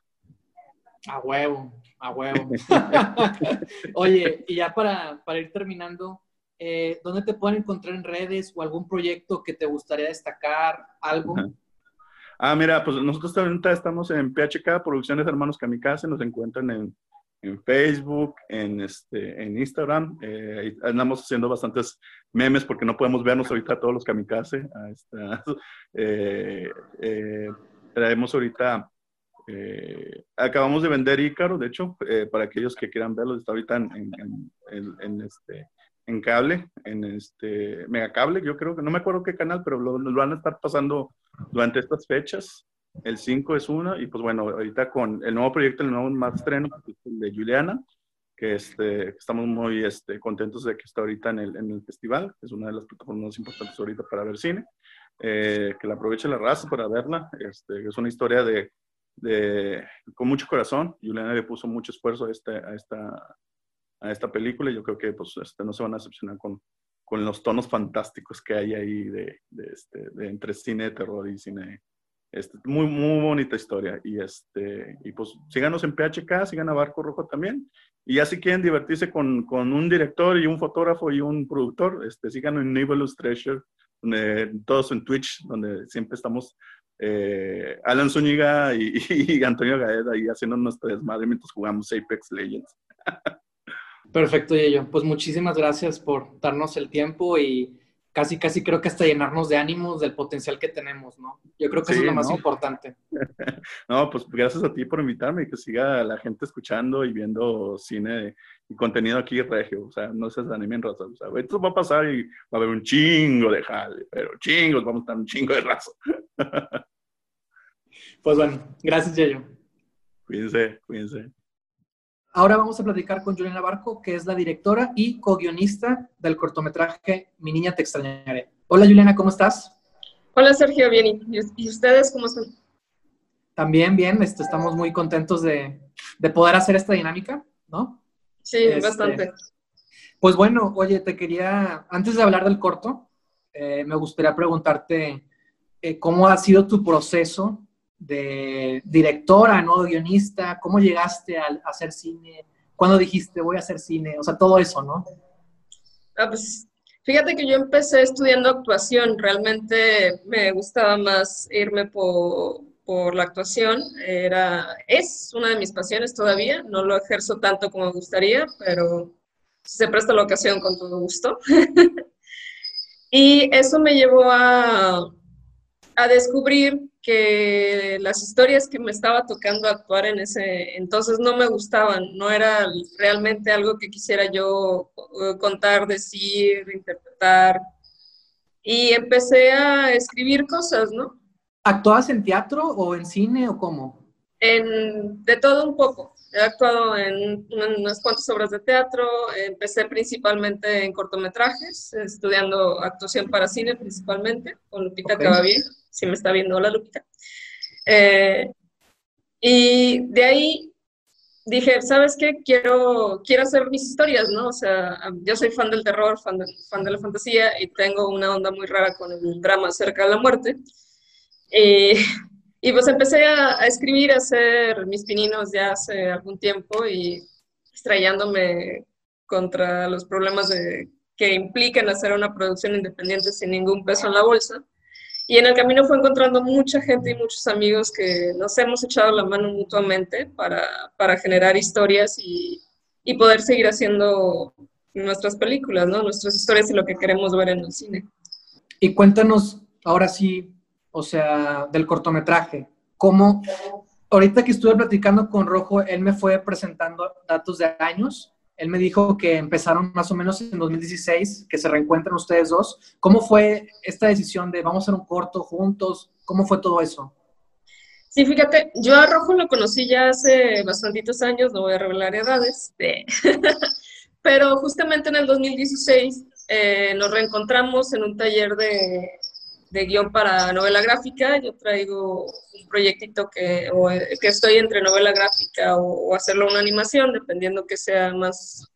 A huevo, a huevo. Oye, y ya para, para ir terminando, eh, ¿dónde te pueden encontrar en redes o algún proyecto que te gustaría destacar? ¿Algo? Ah, mira, pues nosotros ahorita estamos en PHK, Producciones Hermanos Kamikaze, nos encuentran en, en Facebook, en, este, en Instagram. Eh, andamos haciendo bastantes memes porque no podemos vernos ahorita todos los kamikaze. eh, eh, traemos ahorita, eh, acabamos de vender Ícaro, de hecho, para aquellos que quieran verlo, está ahorita en, en, en este, en cable, en este Megacable, yo creo que no me acuerdo qué canal, pero lo, van a estar pasando durante estas fechas. El 5 es uno, y pues bueno, ahorita con el nuevo proyecto, el nuevo más estreno, de Juliana, que este, estamos muy este, contentos de que está ahorita en el, en el festival, es una de las plataformas importantes ahorita para ver cine, eh, que la aproveche la raza para verla, este, es una historia de, de, con mucho corazón, Juliana le puso mucho esfuerzo a, este, a esta a esta película y yo creo que pues, este, no se van a decepcionar con, con los tonos fantásticos que hay ahí de, de, este, de entre cine de terror y cine. Este, muy, muy bonita historia. Y, este, y pues síganos en PHK, sigan a Barco Rojo también. Y ya si quieren divertirse con, con un director y un fotógrafo y un productor, este, síganos en Nivelus Treasure, todos en Twitch, donde siempre estamos eh, Alan Zúñiga y, y, Antonio Gaeda ahí haciendo nuestra desmadre mientras jugamos Apex Legends. Perfecto, Yeyo. Pues muchísimas gracias por darnos el tiempo y casi, casi creo que hasta llenarnos de ánimos del potencial que tenemos, ¿no? Yo creo que eso es lo más importante. no, pues gracias a ti por invitarme y que siga la gente escuchando y viendo cine y contenido aquí regio. O sea, no se desanimen, raza. O sea, esto va a pasar y va a haber un chingo de jale, pero chingos, vamos a estar un chingo de raza. pues bueno, gracias, Yeyo. Cuídense, cuídense. Ahora vamos a platicar con Juliana Barco, que es la directora y co-guionista del cortometraje Mi niña te extrañaré. Hola Juliana, ¿cómo estás? Hola Sergio, bien. ¿Y ustedes cómo están? También bien, este, estamos muy contentos de, poder hacer esta dinámica, ¿no? Sí, este, bastante. Pues bueno, oye, te quería, antes de hablar del corto, eh, me gustaría preguntarte eh, cómo ha sido tu proceso de directora, ¿no? Guionista, ¿cómo llegaste a, hacer cine? ¿Cuándo dijiste voy a hacer cine? O sea, todo eso, ¿no? Ah, pues fíjate que yo empecé estudiando actuación, realmente me gustaba más irme por, por la actuación, era, es una de mis pasiones todavía, no lo ejerzo tanto como me gustaría, pero se presta la ocasión con todo gusto. y eso me llevó a, a descubrir que las historias que me estaba tocando actuar en ese entonces no me gustaban, no era realmente algo que quisiera yo eh, contar, decir, interpretar. Y empecé a escribir cosas, ¿no? ¿Actuabas en teatro o en cine o cómo? En, de todo un poco. He actuado en unas cuantas obras de teatro, empecé principalmente en cortometrajes, estudiando actuación para cine principalmente, con Lupita okay. si me está viendo, hola Lupita. Eh, y de ahí dije, ¿sabes qué? Quiero, quiero hacer mis historias, ¿no? O sea, yo soy fan del terror, fan de, fan de la fantasía y tengo una onda muy rara con el drama cerca de la muerte. Y, y pues empecé a, a, escribir, a hacer mis pininos ya hace algún tiempo y estrellándome contra los problemas de, que implican hacer una producción independiente sin ningún peso en la bolsa. Y en el camino fue encontrando mucha gente y muchos amigos que nos hemos echado la mano mutuamente para, para generar historias y, y, poder seguir haciendo nuestras películas, ¿no? Nuestras historias y lo que queremos ver en el cine. Y cuéntanos, ahora sí, o sea, del cortometraje, ¿cómo, ahorita que estuve platicando con Rojo, él me fue presentando datos de años él me dijo que empezaron más o menos en 2016, que se reencuentran ustedes dos. ¿Cómo fue esta decisión de vamos a hacer un corto juntos? ¿Cómo fue todo eso? Sí, fíjate, yo a Rojo lo conocí ya hace bastantitos años, no voy a revelar edades, pero justamente en el 2016 eh, nos reencontramos en un taller de, de guion para novela gráfica. Yo traigo un proyectito que, que estoy entre novela gráfica o, hacerlo una animación, dependiendo que sea más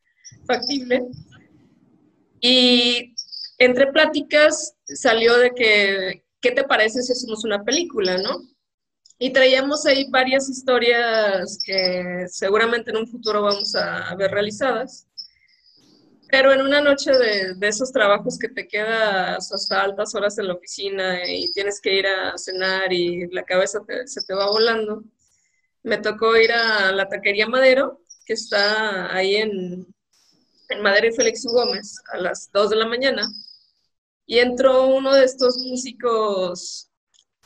factible. Y entre pláticas salió de que, ¿qué te parece si hacemos una película, no? Y traíamos ahí varias historias que seguramente en un futuro vamos a ver realizadas. Pero en una noche de, esos trabajos que te quedas hasta altas horas en la oficina y tienes que ir a cenar y la cabeza se te va volando, me tocó ir a la taquería Madero, que está ahí en, en Madero y Félix. Gómez, a las 2 de la mañana. Y entró uno de estos músicos,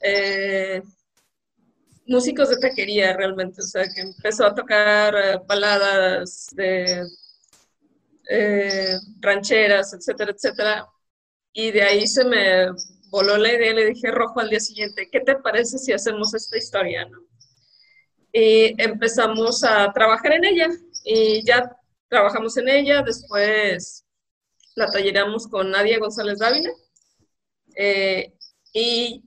eh, músicos de taquería realmente, o sea, que empezó a tocar eh, baladas de eh, rancheras, etcétera, etcétera. Y de ahí se me voló la idea le dije Rojo al día siguiente, ¿qué te parece si hacemos esta historia? Y empezamos a trabajar en ella y ya trabajamos en ella, después la talleramos con Nadia González Dávila eh, y,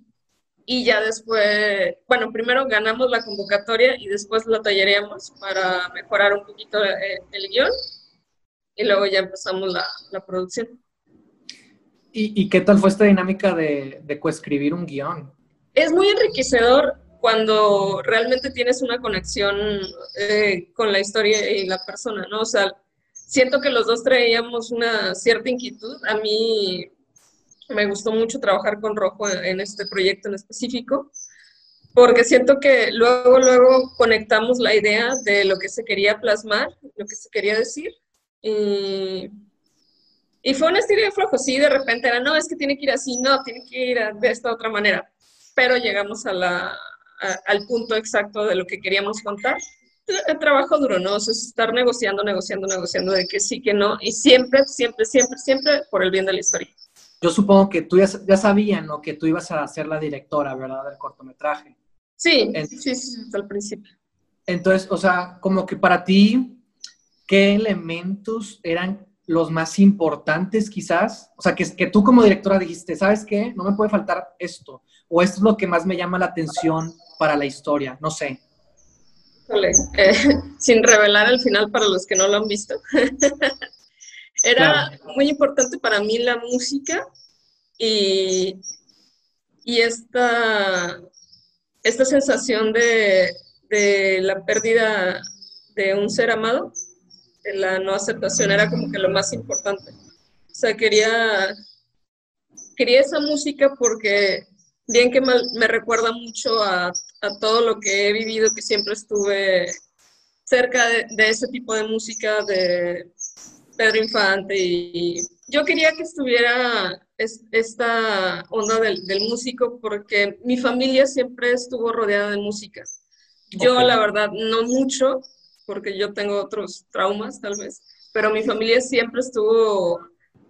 y, ya después, bueno, primero ganamos la convocatoria y después la talleríamos para mejorar un poquito eh, el guion y luego ya empezamos la, la producción. ¿Y, ¿Y, qué tal fue esta dinámica de, de coescribir un guion? Es muy enriquecedor cuando realmente tienes una conexión eh, con la historia y la persona, ¿no? O sea, siento que los dos traíamos una cierta inquietud. A mí me gustó mucho trabajar con Rojo en este proyecto en específico, porque siento que luego, luego conectamos la idea de lo que se quería plasmar, lo que se quería decir, y, y fue un estilo de flojo, sí, de repente era, no, es que tiene que ir así, no, tiene que ir de esta otra manera, pero llegamos a la, al punto exacto de lo que queríamos contar. El trabajo duro, ¿no? O sea, estar negociando, negociando, negociando de que sí, que no, y siempre, siempre, siempre, siempre por el bien de la historia. Yo supongo que tú ya, ya sabías, ¿no? Que tú ibas a ser la directora, ¿verdad? Del cortometraje. Sí, sí, sí, hasta el principio. Entonces, o sea, como que para ti, qué elementos eran los más importantes quizás? O sea, que, que tú como directora dijiste, ¿sabes qué? No me puede faltar esto. O esto es lo que más me llama la atención para la historia, no sé. Eh, sin revelar el final para los que no lo han visto. Era muy importante para mí la música y, y esta, esta sensación de, de la pérdida de un ser amado la no aceptación era como que lo más importante. O sea, quería, quería esa música porque bien que me, recuerda mucho a, a, todo lo que he vivido, que siempre estuve cerca de, de ese tipo de música de Pedro Infante y yo quería que estuviera esta onda del, del, músico porque mi familia siempre estuvo rodeada de música. Yo, la verdad, no mucho, porque yo tengo otros traumas tal vez, pero mi familia siempre estuvo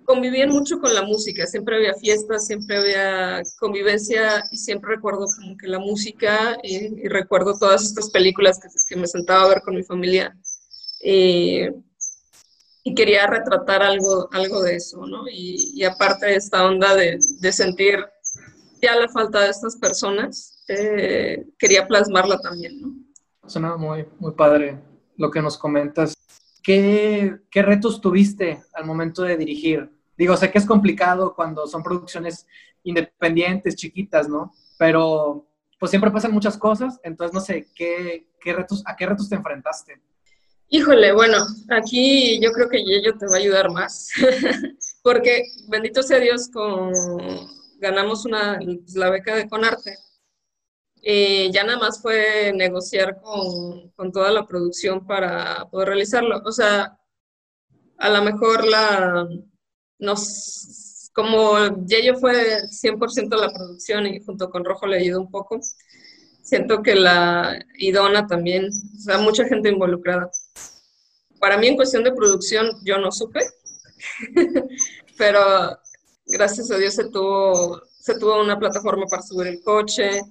convivían mucho con la música, siempre había fiestas, siempre había convivencia y siempre recuerdo como que la música y, recuerdo todas estas películas que, que, me sentaba a ver con mi familia y, y quería retratar algo, algo de eso, ¿no? Y, y aparte de esta onda de, de, sentir ya la falta de estas personas, eh, quería plasmarla también, ¿no? Suena muy, muy padre lo que nos comentas. ¿Qué, ¿Qué retos tuviste al momento de dirigir? Digo, sé que es complicado cuando son producciones independientes, chiquitas, ¿no? Pero pues siempre pasan muchas cosas, entonces no sé, ¿qué, qué retos, ¿a qué retos te enfrentaste? Híjole, bueno, aquí yo creo que Yello te va a ayudar más, porque bendito sea Dios, con, ganamos una, pues, la beca de Conarte. Y ya nada más fue negociar con, con toda la producción para poder realizarlo. O sea, a lo mejor la, nos, como Yello fue 100% la producción y junto con Rojo le ayudó un poco, siento que la Idona también, o sea, mucha gente involucrada. Para mí en cuestión de producción yo no supe, pero gracias a Dios se tuvo, se tuvo una plataforma para subir el coche.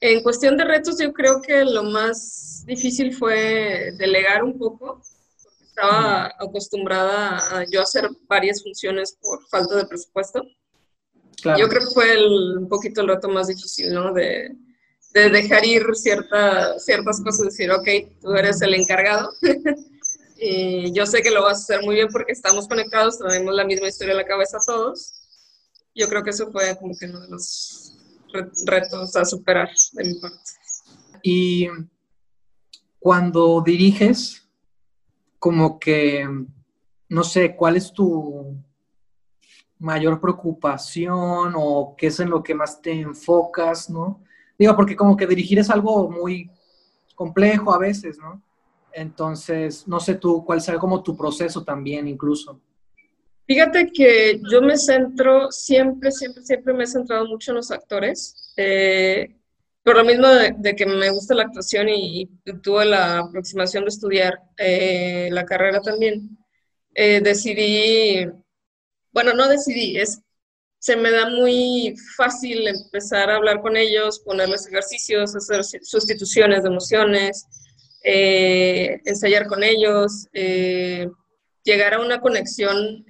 En cuestión de retos yo creo que lo más difícil fue delegar un poco, estaba acostumbrada a yo hacer varias funciones por falta de presupuesto. Yo creo que fue un poquito el reto más difícil, ¿no? De, de dejar ir cierta, ciertas cosas, decir, ok, tú eres el encargado. y yo sé que lo vas a hacer muy bien porque estamos conectados, tenemos la misma historia en la cabeza todos. Yo creo que eso fue como que uno de los retos a superar de mi parte. Y cuando diriges, como que, no sé, ¿cuál es tu mayor preocupación o qué es en lo que más te enfocas, ¿no? Digo, porque como que dirigir es algo muy complejo a veces, ¿no? Entonces, no sé tú, cuál será como tu proceso también incluso. Fíjate que yo me centro, siempre, siempre, siempre me he centrado mucho en los actores. Eh, por lo mismo de, que me gusta la actuación y, tuve la aproximación de estudiar eh, la carrera también, eh, decidí, bueno, no decidí, se me da muy fácil empezar a hablar con ellos, ponerles ejercicios, hacer sustituciones de emociones, eh, ensayar con ellos, llegar a una conexión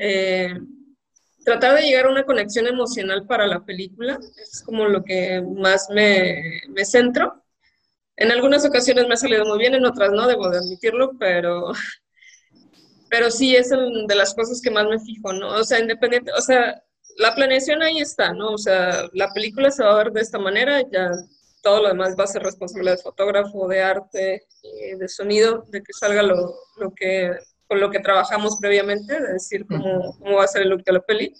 tratar de llegar a una conexión emocional para la película, es como lo que más me, me centro. En algunas ocasiones me ha salido muy bien, en otras no, debo de admitirlo, pero, pero sí es de las cosas que más me fijo, ¿no? O sea, independiente, o sea, la planeación ahí está, ¿no? O sea, la película se va a ver de esta manera, ya todo lo demás va a ser responsabilidad del fotógrafo, de arte, de sonido, de que salga lo, lo que con lo que trabajamos previamente, de decir cómo, cómo va a ser el look de la peli.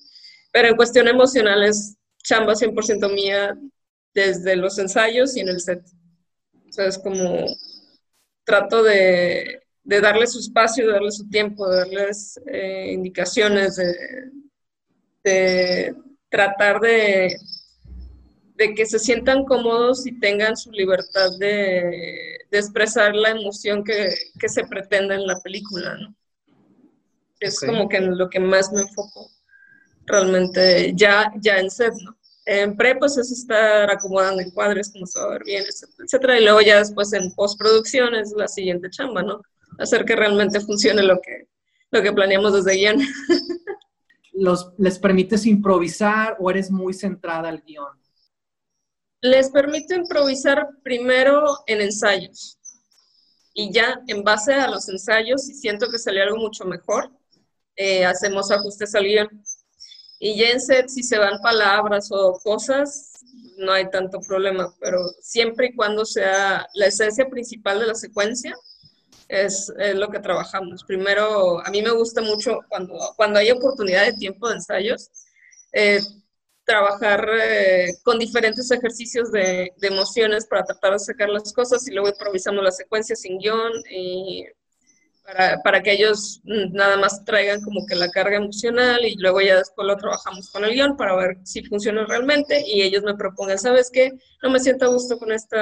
Pero en cuestión emocional es chamba 100% mía desde los ensayos y en el set. O sea, es como trato de, de darles su espacio, de darles su tiempo, de darles eh, indicaciones, de, de tratar de, de, que se sientan cómodos y tengan su libertad de, de expresar la emoción que, que, se pretende en la película, ¿no? Es como que en lo que más me enfoco realmente ya, ya en set, ¿no? En pre, pues es estar acomodando encuadres, como se va a ver bien, etcétera, Y luego ya después en postproducción es la siguiente chamba, ¿no? Hacer que realmente funcione lo que, lo que planeamos desde guion. Los, ¿Les permites improvisar o eres muy centrada al guion? Les permito improvisar primero en ensayos. Y ya en base a los ensayos, si siento que salió algo mucho mejor, eh, hacemos ajustes al guion. Y ya en set, si se van palabras o cosas, no hay tanto problema, pero siempre y cuando sea la esencia principal de la secuencia, es, lo que trabajamos. Primero, a mí me gusta mucho cuando, cuando hay oportunidad de tiempo de ensayos, eh, trabajar eh, con diferentes ejercicios de, de, emociones para tratar de sacar las cosas y luego improvisamos la secuencia sin guion y para, que ellos mm, nada más traigan como que la carga emocional y luego ya después lo trabajamos con el guion para ver si funciona realmente y ellos me propongan, ¿sabes qué? No me siento a gusto con este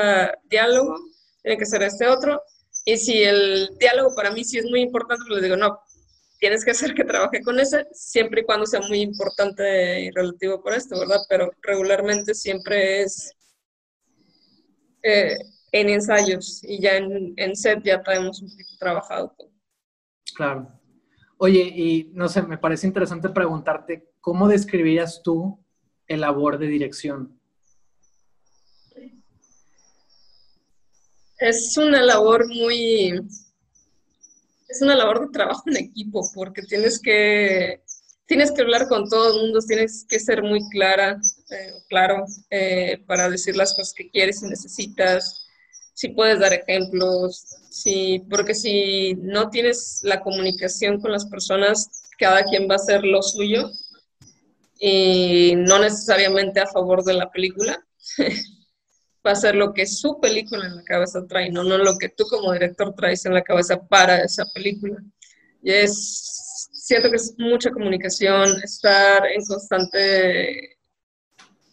diálogo, tiene que ser este otro. Y si el diálogo para mí sí es muy importante, pues les digo, no, tienes que hacer que trabaje con ese, siempre y cuando sea muy importante y relativo por esto, ¿verdad? Pero regularmente siempre es eh, en ensayos y ya en, en, set ya traemos un poquito trabajado. Claro. Oye, y no sé, me parece interesante preguntarte, ¿cómo describirías tú el labor de dirección? Es una labor muy, es una labor de trabajo en equipo, porque tienes que, tienes que hablar con todo el mundo, tienes que ser muy clara, eh, claro, eh, para decir las cosas que quieres y necesitas, si puedes dar ejemplos, si, porque si no tienes la comunicación con las personas, cada quien va a hacer lo suyo y no necesariamente a favor de la película. va a ser lo que su película en la cabeza trae, no, no lo que tú como director traes en la cabeza para esa película. Y es, siento que es mucha comunicación, estar en constante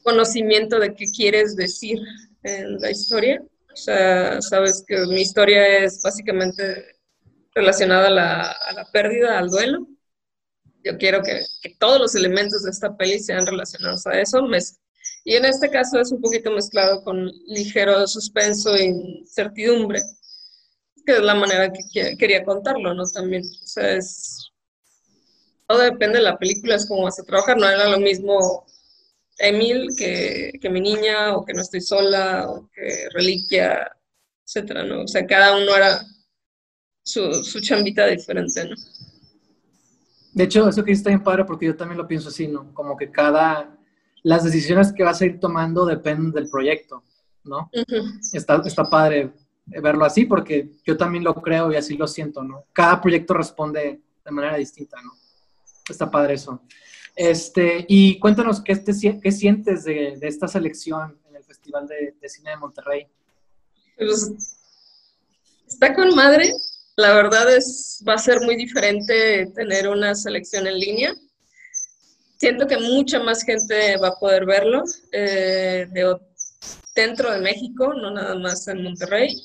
conocimiento de qué quieres decir en la historia. O sea, sabes que mi historia es básicamente relacionada a la, a la pérdida, al duelo. Yo quiero que, que, todos los elementos de esta peli sean relacionados a eso. Me, y en este caso es un poquito mezclado con ligero suspenso e incertidumbre, que es la manera que quería contarlo, ¿no? También, o sea, es... Todo depende de la película, es como vas a trabajar, no era lo mismo Emil que, que mi niña, o que no estoy sola, o que Reliquia, etcétera, ¿no? O sea, cada uno era su, su chambita diferente, ¿no? De hecho, eso que está bien padre porque yo también lo pienso así, ¿no? Como que cada, las decisiones que vas a ir tomando dependen del proyecto, ¿no? está, está padre verlo así porque yo también lo creo y así lo siento, ¿no? Cada proyecto responde de manera distinta, ¿no? Está padre eso. Este, y cuéntanos qué, te, qué sientes de, de, esta selección en el Festival de, Cine de Monterrey. Pues, está con madre. La verdad es, va a ser muy diferente tener una selección en línea siento que mucha más gente va a poder verlo eh, de, dentro de México, no nada más en Monterrey.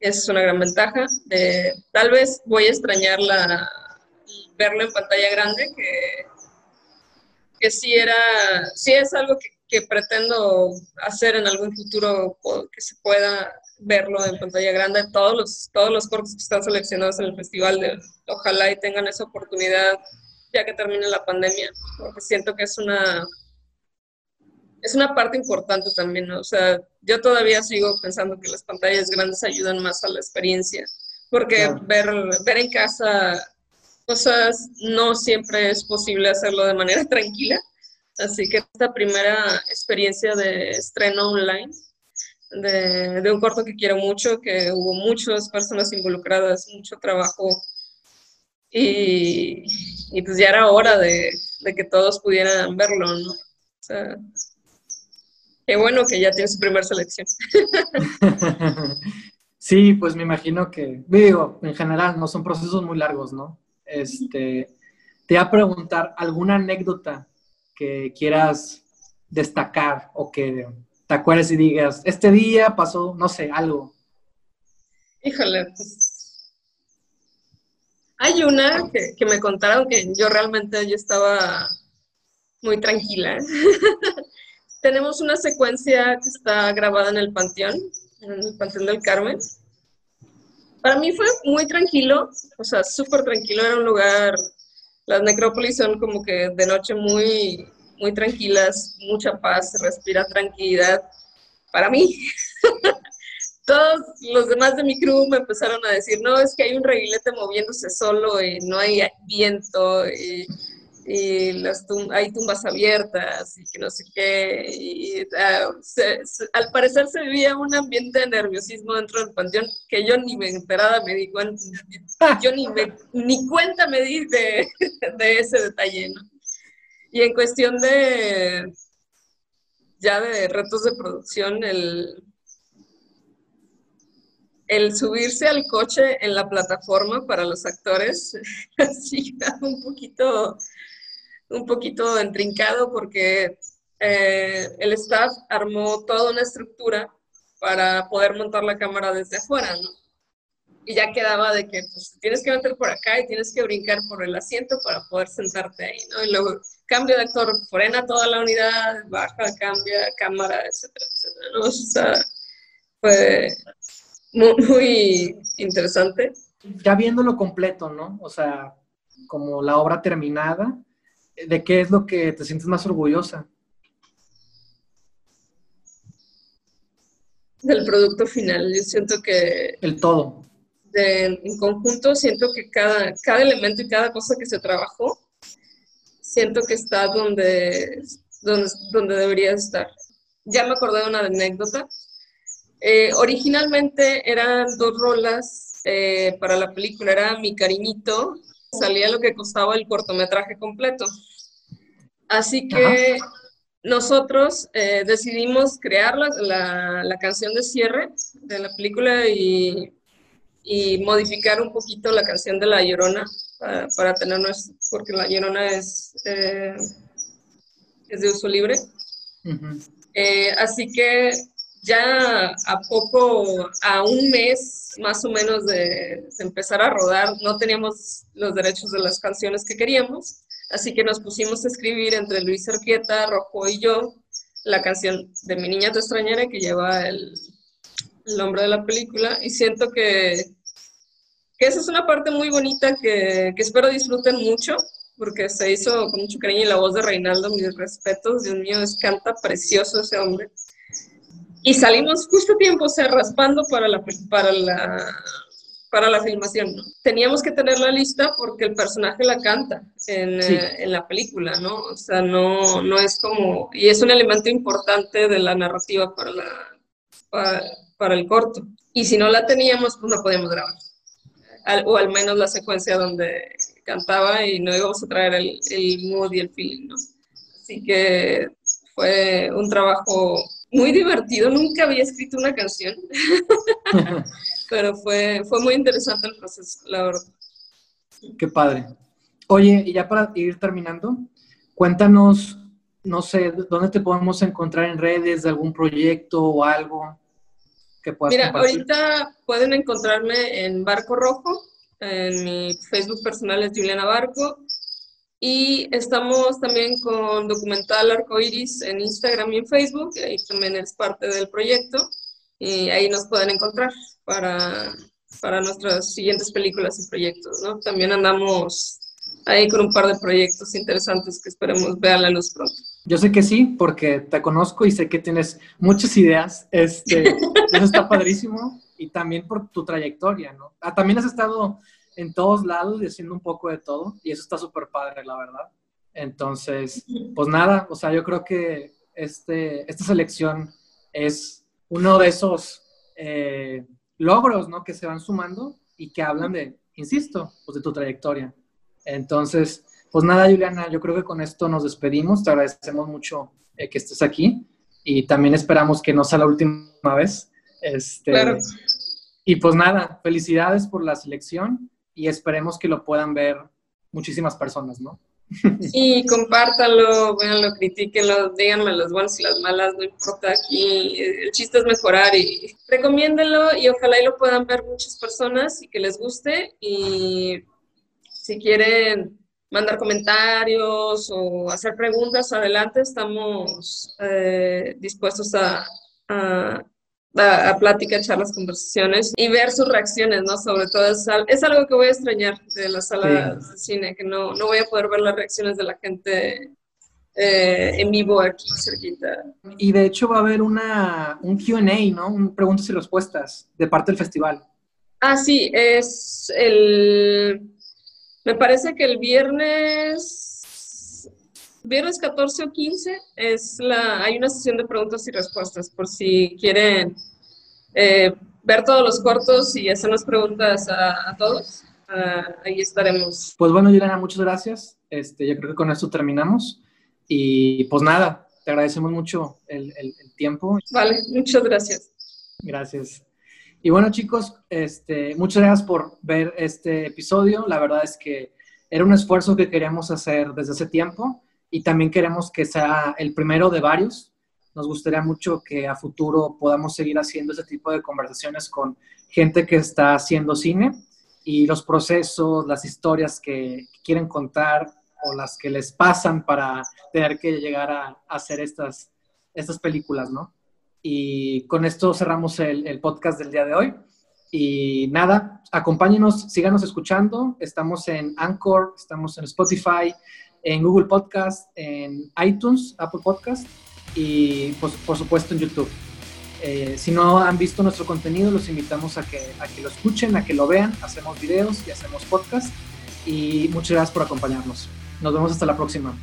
Es una gran ventaja. De, tal vez voy a extrañar la, verlo en pantalla grande, que, que sí, era, sí es algo que, que pretendo hacer en algún futuro, que se pueda verlo en pantalla grande. Todos los, todos los cortos que están seleccionados en el festival, de, ojalá y tengan esa oportunidad ya que termine la pandemia, porque siento que es una, es una parte importante también, ¿no? O sea, yo todavía sigo pensando que las pantallas grandes ayudan más a la experiencia, porque ver, ver en casa cosas no siempre es posible hacerlo de manera tranquila, así que esta primera experiencia de estreno online, de, un corto que quiero mucho, que hubo muchas personas involucradas, mucho trabajo y, pues ya era hora de, de, que todos pudieran verlo, ¿no? O sea, qué bueno que ya tiene su primera selección. sí, pues me imagino que, digo, en general, no son procesos muy largos, ¿no? Este, te voy a preguntar alguna anécdota que quieras destacar o que te acuerdes y digas, este día pasó, no sé, algo. Híjole, pues hay una que, me contaron que yo realmente yo estaba muy tranquila. Tenemos una secuencia que está grabada en el Panteón, en el Panteón del Carmen. Para mí fue muy tranquilo, o sea, súper tranquilo, era un lugar, las necrópolis son como que de noche muy, muy tranquilas, mucha paz, respira tranquilidad. Para mí, todos los demás de mi crew me empezaron a decir, no, es que hay un reguilete moviéndose solo y no hay viento y, las hay tumbas abiertas y que no sé qué. Y, ah, al parecer se vivía un ambiente de nerviosismo dentro del panteón que yo ni me enterada me di cuenta, yo ni, me, ni cuenta me di de, de ese detalle, ¿no? Y en cuestión de ya de retos de producción, el el subirse al coche en la plataforma para los actores, sí, un poquito, un poquito entrincado porque eh, el staff armó toda una estructura para poder montar la cámara desde afuera, ¿no? y ya quedaba de que pues, tienes que meter por acá y tienes que brincar por el asiento para poder sentarte ahí, ¿no? Y luego cambio de actor, frena toda la unidad, baja, cambia, cámara, etcétera, etcétera, ¿no? O sea, fue muy, muy interesante. Ya viéndolo completo, ¿no? O sea, como la obra terminada, ¿de qué es lo que te sientes más orgullosa? Del producto final. Yo siento que El todo. de- en conjunto siento que cada, cada elemento y cada cosa que se trabajó, siento que está donde, donde, donde debería estar. Ya me acordé de una anécdota. Eh, originalmente eran dos rolas eh, para la película, era Mi Cariñito, salía lo que costaba el cortometraje completo. Así que nosotros eh, decidimos crear la, la- la canción de cierre de la película y, y modificar un poquito la canción de La Llorona para, para tener porque La Llorona es, eh, es de uso libre. Eh, así que ya a poco, a un mes más o menos de, empezar a rodar, no teníamos los derechos de las canciones que queríamos, así que nos pusimos a escribir entre Luis Arquieta, Rojo y yo la canción de Mi Niña Te Extrañaré, que lleva el, nombre de la película, y siento que, que esa es una parte muy bonita que, que espero disfruten mucho, porque se hizo con mucho cariño y la voz de Reinaldo, mis respetos, Dios mío, canta precioso ese hombre. Y salimos justo a tiempo, o sea, raspando para la, para la, para la filmación, ¿no? Teníamos que tenerla lista porque el personaje la canta en, Sí. eh, en la película, ¿no? O sea, no, no es como... Y es un elemento importante de la narrativa para, la, para, para el corto. Y si no la teníamos, pues no podíamos grabar. Al- o al menos la secuencia donde cantaba y no íbamos a traer el, el mood y el feeling, ¿no? Así que fue un trabajo muy divertido. Nunca había escrito una canción, pero fue, fue muy interesante el proceso, la verdad. Qué padre. Oye, y ya para ir terminando, cuéntanos, no sé, ¿dónde te podemos encontrar en redes de algún proyecto o algo que puedas Mira, compartir? ahorita pueden encontrarme en Barco Rojo. En mi Facebook personal es Juliana Barco. Y estamos también con Documental Arcoiris en Instagram y en Facebook. Ahí también es parte del proyecto. Y ahí nos pueden encontrar para, para nuestras siguientes películas y proyectos, ¿no? También andamos ahí con un par de proyectos interesantes que esperemos vean la luz pronto. Yo sé que sí, porque te conozco y sé que tienes muchas ideas. Este, eso está padrísimo. Y también por tu trayectoria, ¿no? Ah, también has estado en todos lados y haciendo un poco de todo. Y eso está súper padre, la verdad. Entonces, pues nada, o sea, yo creo que este, esta selección es uno de esos eh, logros, ¿no? Que se van sumando y que hablan de, insisto, pues de tu trayectoria. Entonces, pues nada, Juliana, yo creo que con esto nos despedimos. Te agradecemos mucho eh, que estés aquí y también esperamos que no sea la última vez. Este, Claro. Y pues nada, felicidades por la selección y esperemos que lo puedan ver muchísimas personas, ¿no? Y compártanlo, véanlo, critíquenlo, díganme las buenas y las malas, no importa aquí. El chiste es mejorar y recomiéndenlo y ojalá y lo puedan ver muchas personas y que les guste. Y si quieren mandar comentarios o hacer preguntas, adelante, estamos eh, dispuestos a, a, a, a plática, charlas, conversaciones y ver sus reacciones, ¿no? Sobre todo es, es algo que voy a extrañar de la sala de cine, que no, no voy a poder ver las reacciones de la gente eh, en vivo aquí cerquita. Y de hecho va a haber una, un QA, ¿no? Un preguntas y respuestas de parte del festival. Ah, sí, es el... Me parece que el viernes... Viernes 14 o 15 es la, hay una sesión de preguntas y respuestas por si quieren eh, ver todos los cortos y hacernos preguntas a, a todos. Ah, ahí estaremos. Pues bueno, Juliana, muchas gracias. Este, yo creo que con esto terminamos. Y pues nada, te agradecemos mucho el, el- el tiempo. Vale, muchas gracias. Gracias. Y bueno, chicos, este, muchas gracias por ver este episodio. La verdad es que era un esfuerzo que queríamos hacer desde hace tiempo y también queremos que sea el primero de varios Nos gustaría mucho que a futuro podamos seguir haciendo ese tipo de conversaciones con gente que está haciendo cine y los procesos, las historias que quieren contar o las que les pasan para tener que llegar a, hacer estas, estas películas, ¿no? Y con esto cerramos el, el podcast del día de hoy. Y nada, acompáñenos, síganos escuchando. Estamos en Anchor, estamos en Spotify, en Google Podcast, en iTunes, Apple Podcast y pues, por supuesto en YouTube. Eh, si no han visto nuestro contenido, los invitamos a que, a que lo escuchen, a que lo vean. Hacemos videos y hacemos podcast. Y muchas gracias por acompañarnos. Nos vemos hasta la próxima.